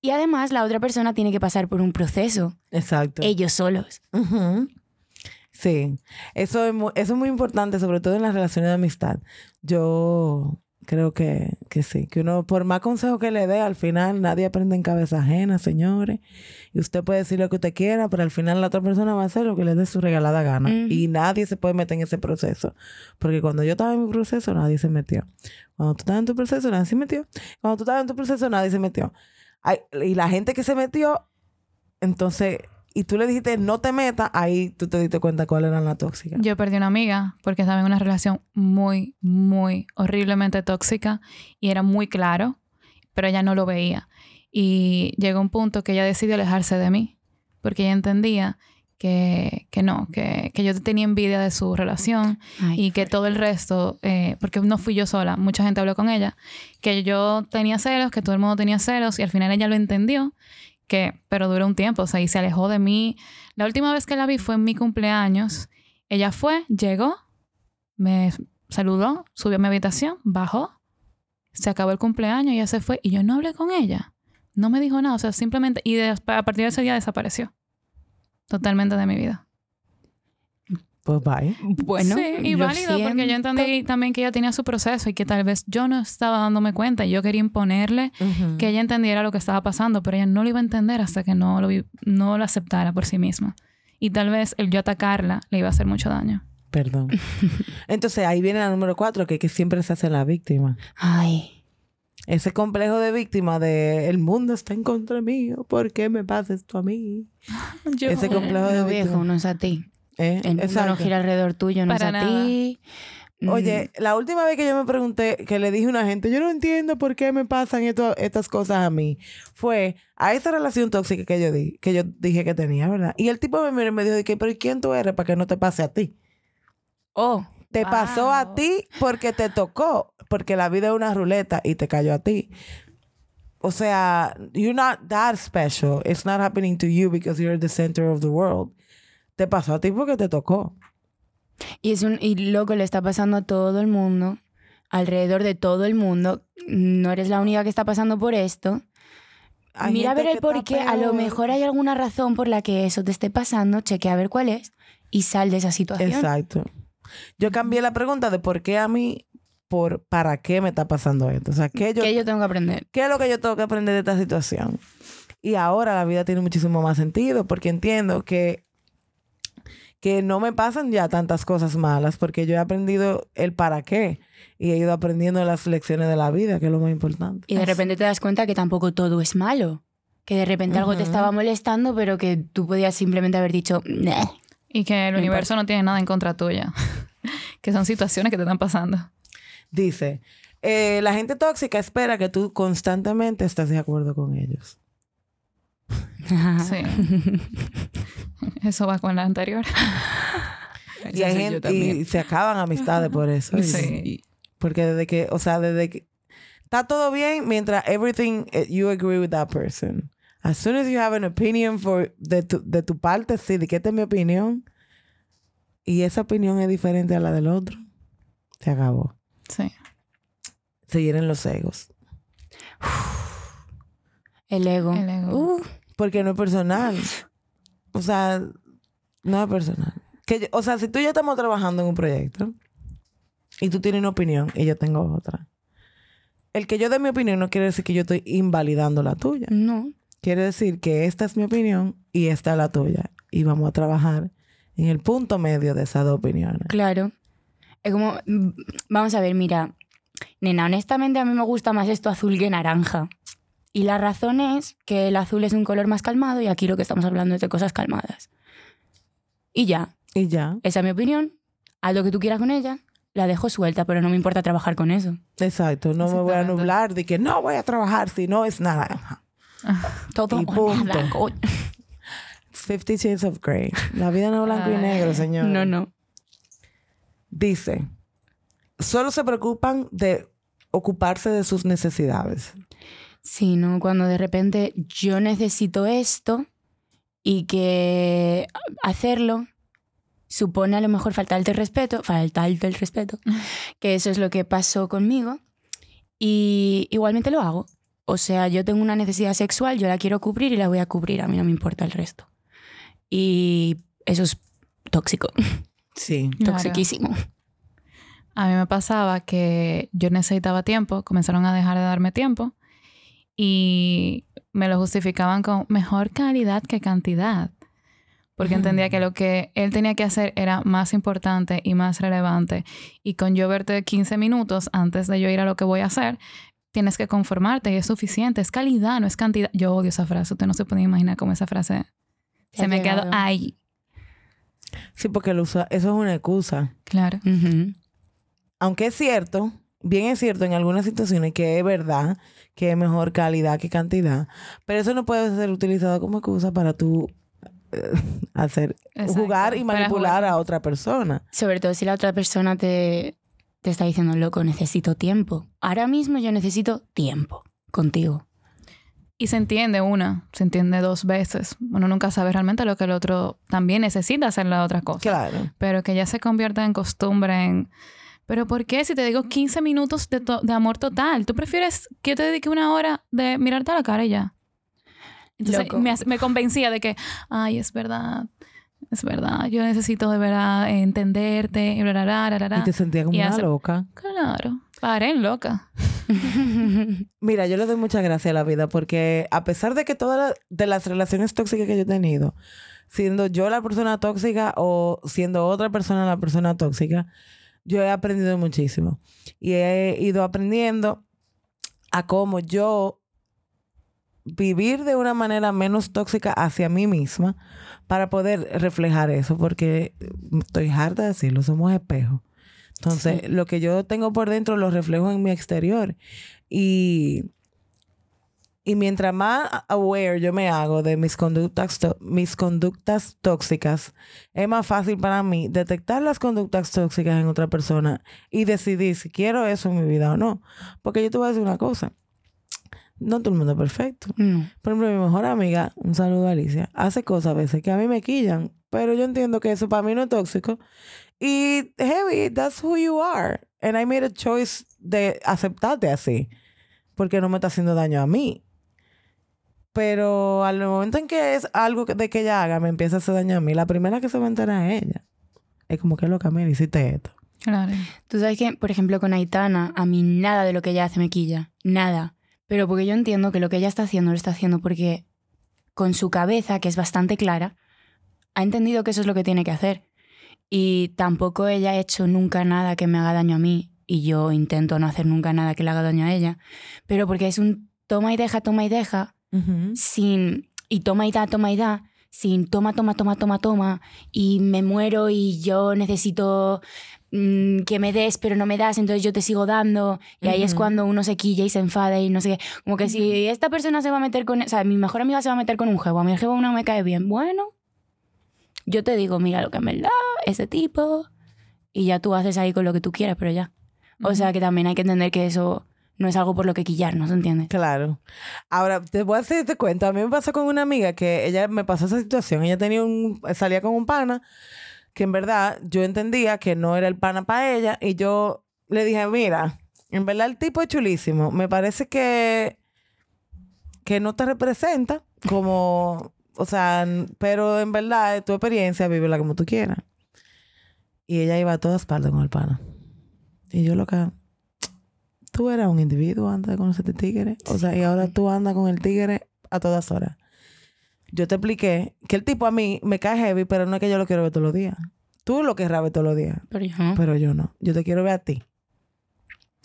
Y además la otra persona tiene que pasar por un proceso, Exacto. ellos solos. Ujú. Sí, eso es, mu- eso es muy importante, sobre todo en las relaciones de amistad. Yo creo que, que sí, que uno, por más consejo que le dé, al final nadie aprende en cabeza ajena, señores. Y usted puede decir lo que usted quiera, pero al final la otra persona va a hacer lo que le dé su regalada gana. Y nadie se puede meter en ese proceso. Porque cuando yo estaba en mi proceso, nadie se metió. Cuando tú estabas en tu proceso, nadie se metió. Cuando tú estabas en tu proceso, nadie se metió. Ay, y la gente que se metió, entonces, y tú le dijiste no te metas, ahí tú te diste cuenta cuál era la tóxica. Yo perdí una amiga porque estaba en una relación muy, muy horriblemente tóxica y era muy claro, pero ella no lo veía. Y llegó un punto que ella decidió alejarse de mí porque ella entendía que, que no, que, que yo tenía envidia de su relación Ay, y que todo el resto, eh, porque no fui yo sola, mucha gente habló con ella, que yo tenía celos, que todo el mundo tenía celos y al final ella lo entendió, que, pero duró un tiempo, o sea, y se alejó de mí. La última vez que la vi fue en mi cumpleaños. Ella fue, llegó, me saludó, subió a mi habitación, bajó, se acabó el cumpleaños, ella se fue y yo no hablé con ella. No me dijo nada, o sea, simplemente, y a partir de ese día desapareció. Totalmente de mi vida. Pues bye. bueno, sí, y válido, porque yo entendí también que ella tenía su proceso y que tal vez yo no estaba dándome cuenta y yo quería imponerle que ella entendiera lo que estaba pasando, pero ella no lo iba a entender hasta que no lo, vi- no lo aceptara por sí misma. Y tal vez el yo atacarla le iba a hacer mucho daño. Perdón. Entonces ahí viene la número cuatro, que, que siempre se hace la víctima. Ay, Ese complejo de víctima de el mundo está en contra mío, ¿por qué me pasa esto a mí? Ese complejo de no viejo, no es a ti. ¿Eh? El mundo no Exacto. gira alrededor tuyo, no Para es a nada. ti. Mm, Oye, la última vez que yo me pregunté, que le dije a una gente, yo no entiendo por qué me pasan esto- estas cosas a mí, fue a esa relación tóxica que yo di, que yo dije que tenía, ¿verdad? Y el tipo me miró y me dijo, de que, pero ¿y quién tú eres para que no te pase a ti? Oh, Te pasó a ti porque te tocó, porque la vida es una ruleta y te cayó a ti. O sea, you're not that special. It's not happening to you because you're the center of the world. Te pasó a ti porque te tocó. y es un y loco le está pasando a todo el mundo, alrededor de todo el mundo. No eres la única que está pasando por esto. Hay Mira a ver el por qué. A lo mejor hay alguna razón por la que eso te esté pasando. Chequea a ver cuál es y sal de esa situación. Exacto. Yo cambié la pregunta de por qué a mí, por para qué me está pasando esto. O sea, ¿qué, yo, ¿Qué yo tengo que aprender? ¿qué es lo que yo tengo que aprender de esta situación? Y ahora la vida tiene muchísimo más sentido porque entiendo que, que no me pasan ya tantas cosas malas porque yo he aprendido el para qué y he ido aprendiendo las lecciones de la vida, que es lo más importante. Y de repente te das cuenta que tampoco todo es malo. Que de repente algo te estaba molestando, pero que tú podías simplemente haber dicho, "Nah". Y que el universo no tiene nada en contra tuya. que son situaciones que te están pasando. Dice, eh, la gente tóxica espera que tú constantemente estés de acuerdo con ellos. Sí. Eso va con la anterior. Y, hay gente, y se acaban amistades por eso. Sí. Porque desde que, o sea, desde que está todo bien mientras everything eh, you agree with that person. As soon as you have an opinion for de tu, de tu parte, sí, de que esta es mi opinión y esa opinión es diferente a la del otro, se acabó. Sí. Se hieren los egos. El ego. El ego. Uh, Porque no es personal. O sea, no es personal. Que o sea, si tú y yo estamos trabajando en un proyecto y tú tienes una opinión y yo tengo otra, el que yo dé mi opinión no quiere decir que yo estoy invalidando la tuya. no. Quiere decir que esta es mi opinión y esta es la tuya. Y vamos a trabajar en el punto medio de esas dos opiniones. Claro. Es como, mm, vamos a ver, mira, nena, honestamente a mí me gusta más esto azul que naranja. Y la razón es que el azul es un color más calmado y aquí lo que estamos hablando es de cosas calmadas. Y ya, Y ya. esa es mi opinión. Haz lo que tú quieras con ella. La dejo suelta, pero no me importa trabajar con eso. Exacto. No me voy a nublar de que no voy a trabajar si no es nada. Todo Y punto. nada, coño. Fifty Shades of Grey. La vida no es blanco y negro, señor. No, no. Dice, solo se preocupan de ocuparse de sus necesidades. Sí, ¿no? Cuando de repente yo necesito esto y que hacerlo supone a lo mejor faltarte el respeto, faltarte el respeto, que eso es lo que pasó conmigo y igualmente lo hago. O sea, yo tengo una necesidad sexual, yo la quiero cubrir y la voy a cubrir, a mí no me importa el resto. Y eso es tóxico, Sí. Claro. toxiquísimo. A mí me pasaba que yo necesitaba tiempo, comenzaron a dejar de darme tiempo y me lo justificaban con mejor calidad que cantidad. Porque entendía que lo que él tenía que hacer era más importante y más relevante. Y con yo verte 15 minutos antes de yo ir a lo que voy a hacer, tienes que conformarte y es suficiente. Es calidad, no es cantidad. Yo odio esa frase. Usted no se puede imaginar cómo esa frase se me quedó ahí. Sí, porque lo usa- eso es una excusa. Claro. Aunque es cierto, bien es cierto en algunas situaciones que es verdad que es mejor calidad que cantidad, pero eso no puede ser utilizado como excusa para tú eh, hacer Exacto. jugar y manipular jugar. a otra persona. Sobre todo si la otra persona te, te está diciendo, loco, necesito tiempo. Ahora mismo yo necesito tiempo contigo. Y se entiende una, se entiende dos veces. Uno nunca sabe realmente lo que el otro también necesita hacer la otra cosa. Claro. Pero que ya se convierta en costumbre en... Pero ¿por qué si te digo 15 minutos de, to- de amor total? ¿Tú prefieres que yo te dedique una hora de mirarte a la cara y ya? Entonces me, me convencía de que, ay, es verdad, es verdad, yo necesito de verdad entenderte, y bla, bla, bla, bla, bla. Y te sentía como Y una hace- loca. Claro, paré en loca. Mira, yo le doy muchas gracias a la vida porque a pesar de que todas de las relaciones tóxicas que yo he tenido, siendo yo la persona tóxica o siendo otra persona la persona tóxica, yo he aprendido muchísimo. Y he ido aprendiendo a cómo yo vivir de una manera menos tóxica hacia mí misma para poder reflejar eso, porque estoy harta de decirlo, somos espejos. Entonces, lo que yo tengo por dentro lo reflejo en mi exterior. Y, y mientras más aware yo me hago de mis conductas, mis conductas tóxicas, es más fácil para mí detectar las conductas tóxicas en otra persona y decidir si quiero eso en mi vida o no. Porque yo te voy a decir una cosa. No todo el mundo es perfecto. Por ejemplo, mi mejor amiga, un saludo a Alicia, hace cosas a veces que a mí me quillan, pero yo entiendo que eso para mí no es tóxico. Y heavy, that's who you are. And I made a choice de aceptarte así, porque no me está haciendo daño a mí. Pero al momento en que es algo de que ella haga, me empieza a hacer daño a mí, la primera que se va a enterar es ella. Es como que loca, mira, hiciste esto. Claro. Tú sabes que, por ejemplo, con Aitana, a mí nada de lo que ella hace me quilla. Nada. Pero porque yo entiendo que lo que ella está haciendo lo está haciendo porque con su cabeza, que es bastante clara, ha entendido que eso es lo que tiene que hacer. Y tampoco ella ha hecho nunca nada que me haga daño a mí. Y yo intento no hacer nunca nada que le haga daño a ella. Pero porque es un toma y deja, toma y deja, sin. Y toma y da, toma y da, sin toma, toma, toma, toma, toma. Y me muero y yo necesito mm, que me des, pero no me das, entonces yo te sigo dando. Y ahí es cuando uno se quilla y se enfada y no sé qué. Como que si esta persona se va a meter con. O sea, mi mejor amiga se va a meter con un jevo, a mi jevo no me cae bien. Bueno, yo te digo, mira lo que en verdad, ese tipo. Y ya tú haces ahí con lo que tú quieras, pero ya. O sea que también hay que entender que eso no es algo por lo que quillarnos, ¿entiendes? Claro. Ahora, te voy a hacer este cuento. A mí me pasó con una amiga que ella me pasó esa situación. Ella tenía un, salía con un pana que en verdad yo entendía que no era el pana para ella y yo le dije, mira, en verdad el tipo es chulísimo. Me parece que, que no te representa como, o sea, pero en verdad tu experiencia, vívela como tú quieras. Y ella iba a todas partes con el pana. Y yo lo que tú eras un individuo antes de conocer este tigre. O sea, y ahora tú andas con el tigre a todas horas. Yo te expliqué que el tipo a mí me cae heavy, pero no es que yo lo quiero ver todos los días. Tú lo querrás ver todos los días, Pero yo no. pero yo no. Yo te quiero ver a ti.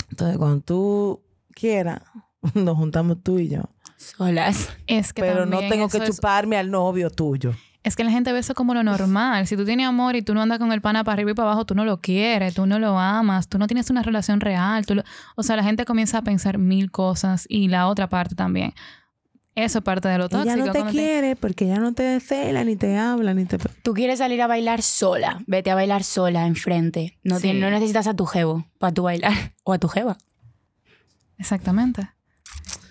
Entonces, cuando tú quieras, nos juntamos tú y yo. Solas. Es que pero no tengo que es- chuparme al novio tuyo. Es que la gente ve eso como lo normal. Si tú tienes amor y tú no andas con el pana para arriba y para abajo, tú no lo quieres, tú no lo amas, tú no tienes una relación real. tú lo- O sea, la gente comienza a pensar mil cosas y la otra parte también. Eso es parte de lo tóxico. Ella no te quiere porque ella no te cela, ni te habla, ni te... Tú quieres salir a bailar sola. Vete a bailar sola enfrente. No, Sí. tien- no necesitas a tu jevo para tu bailar. O a tu jeva. Exactamente.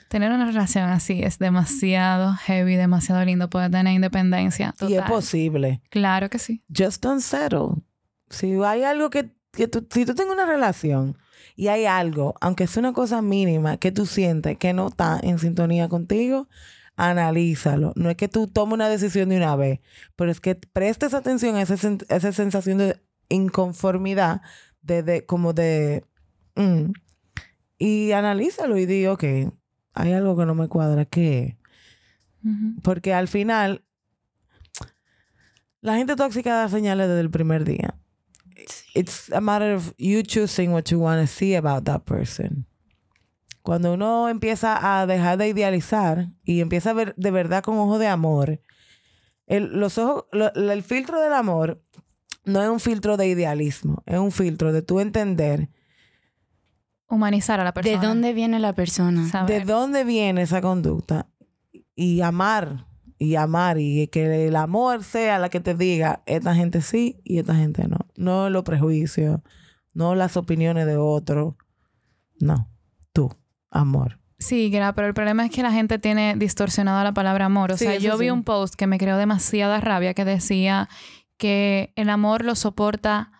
Tener una relación así es demasiado heavy, demasiado lindo. Poder tener independencia. Y es posible. Claro que sí. Just don't settle. Si hay algo que, que tú, si tú tienes una relación y hay algo, aunque sea una cosa mínima, que tú sientes que no está en sintonía contigo, analízalo. No es que tú tomes una decisión de una vez, pero es que prestes atención a esa, sen- esa sensación de inconformidad, de, de- como de... mm, y analízalo y di, ok, hay algo que no me cuadra, ¿qué es? Ujú. Porque al final, la gente tóxica da señales desde el primer día. It's a matter of you choosing what you want to see about that person. Cuando uno empieza a dejar de idealizar y empieza a ver de verdad con ojos de amor, el, los ojos, lo- el filtro del amor no es un filtro de idealismo, es un filtro de tú entender Humanizar a la persona. ¿De dónde viene la persona? Saber. de dónde viene esa conducta y amar y amar y que el amor sea la que te diga esta gente sí y esta gente no no los prejuicios no las opiniones de otro no tú amor Sí, Gra, pero el problema es que la gente tiene distorsionada la palabra amor. O Sí, sea, yo vi sí. un post que me creó demasiada rabia que decía que el amor lo soporta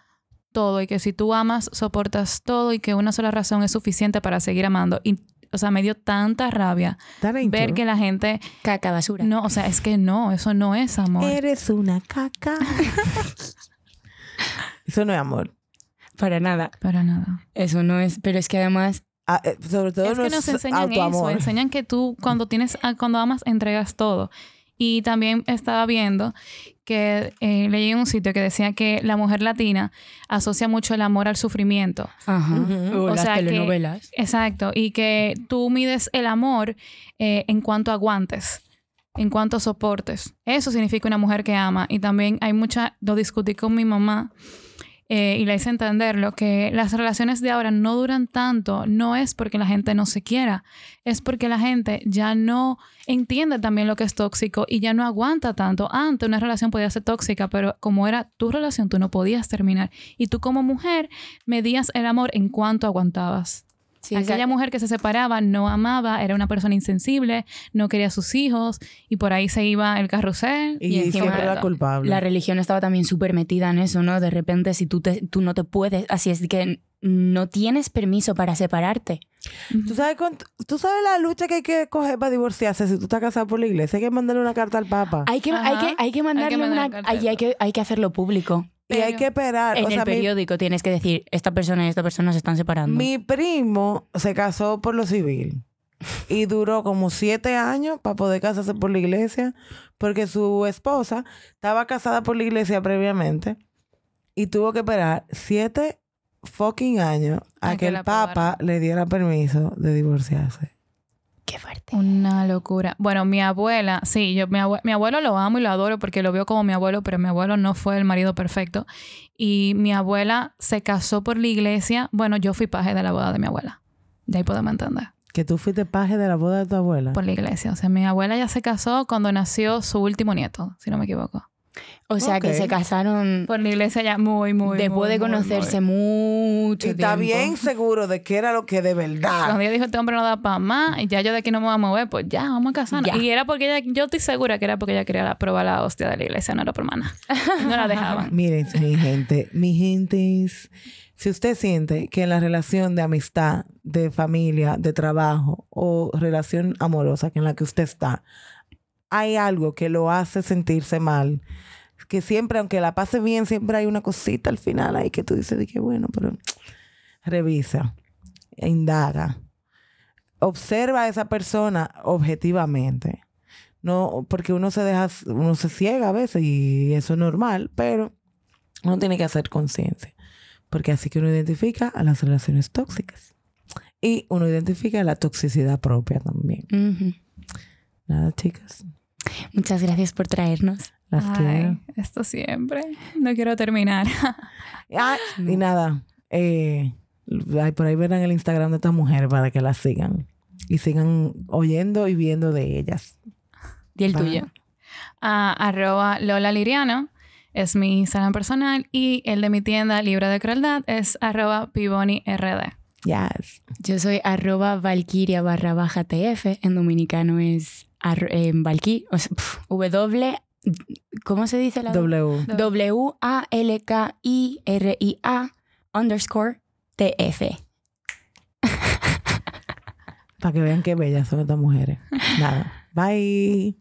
todo y que si tú amas, soportas todo y que una sola razón es suficiente para seguir amando. Y, o sea, me dio tanta rabia ver que la gente... Caca basura. No, o sea, es que no, eso no es amor. eres una caca eso no es amor Para nada. Para nada. Eso no es. Pero es que además. Ah, eh, sobre todo es no que nos es enseñan eso, autoamor. enseñan que tú cuando tienes, ah, cuando amas, entregas todo. Y también estaba viendo que eh, leí en un sitio que decía que la mujer latina asocia mucho el amor al sufrimiento. Ajá. O, O las sea que- telenovelas. Exacto. Y que tú mides el amor eh, en cuanto aguantes, en cuanto soportes. Eso significa una mujer que ama. Y también hay mucha, lo discutí con mi mamá eh, y le hice entenderlo, que las relaciones de ahora no duran tanto, no es porque la gente no se quiera, es porque la gente ya no entiende también lo que es tóxico y ya no aguanta tanto. Antes una relación podía ser tóxica, pero como era tu relación, tú no podías terminar. Y tú como mujer medías el amor en cuanto aguantabas. Sí, Aquella mujer que se separaba no amaba, era una persona insensible, no quería a sus hijos y por ahí se iba el carrusel. y, y encima la- culpable La religión estaba también súper metida en eso, ¿no? De repente, si tú, te, tú no te puedes, así es que no tienes permiso para separarte. ¿Tú sabes, tú sabes la lucha que hay que coger para divorciarse si tú estás casado por la iglesia. Hay que mandarle una carta al Papa. Hay que, hay Ajá. que, hay que mandarle mandar una... una carta hay, hay que, hay que hacerlo público. Y hay que esperar. En o sea, el mi- periódico tienes que decir, esta persona y esta persona se están separando. Mi primo se casó por lo civil y duró como siete años para poder casarse por la iglesia porque su esposa estaba casada por la iglesia previamente y tuvo que esperar siete fucking años a, A que, que el papa le diera permiso de divorciarse. Qué fuerte. Una locura. Bueno, mi abuela, sí, yo mi, abue- mi abuelo lo amo y lo adoro porque lo veo como mi abuelo, pero mi abuelo no fue el marido perfecto. Y mi abuela se casó por la iglesia. Bueno, yo fui paje de la boda de mi abuela. De ahí podemos entender. Que tú fuiste paje de la boda de tu abuela. Por la iglesia. O sea, mi abuela ya se casó cuando nació su último nieto, si no me equivoco. O sea, que se casaron Por la iglesia ya muy, muy, después muy, de conocerse muy. mucho y está tiempo. bien seguro de que era lo que de verdad. Cuando ella dijo, este hombre no da para más, y ya yo de aquí no me voy a mover, pues ya, vamos a casarnos. Ya. Y era porque ella, yo estoy segura que era porque ella quería la- probar la hostia de la iglesia, no era por mana. No la dejaban. Miren, mi gente, mi gente, es- si usted siente que en la relación de amistad, de familia, de trabajo o relación amorosa que en la que usted está, hay algo que lo hace sentirse mal, que siempre, aunque la pase bien, siempre hay una cosita al final ahí que tú dices de que bueno, pero revisa, indaga, observa a esa persona objetivamente. No, porque uno se deja, uno se ciega a veces y eso es normal, pero uno tiene que hacer conciencia. Porque así que uno identifica a las relaciones tóxicas. Y uno identifica la toxicidad propia también. Nada, chicas. Muchas gracias por traernos. Las quiero. Ay, esto siempre. No quiero terminar. Ah, y nada, eh, ay, por ahí verán el Instagram de estas mujeres para que las sigan. Y sigan oyendo y viendo de ellas. Y el tuyo. a arroba Lola Liriano es mi Instagram personal y el de mi tienda Libre de Crueldad es arroba pibonird. Yes. Yo soy arroba valkyria barra baja tf. En dominicano es ar- eh, valky, o sea, pf, w, ¿cómo se dice la W. W-A-L-K-I-R-I-A underscore TF. Para que vean qué bellas son estas mujeres. Nada. Bye.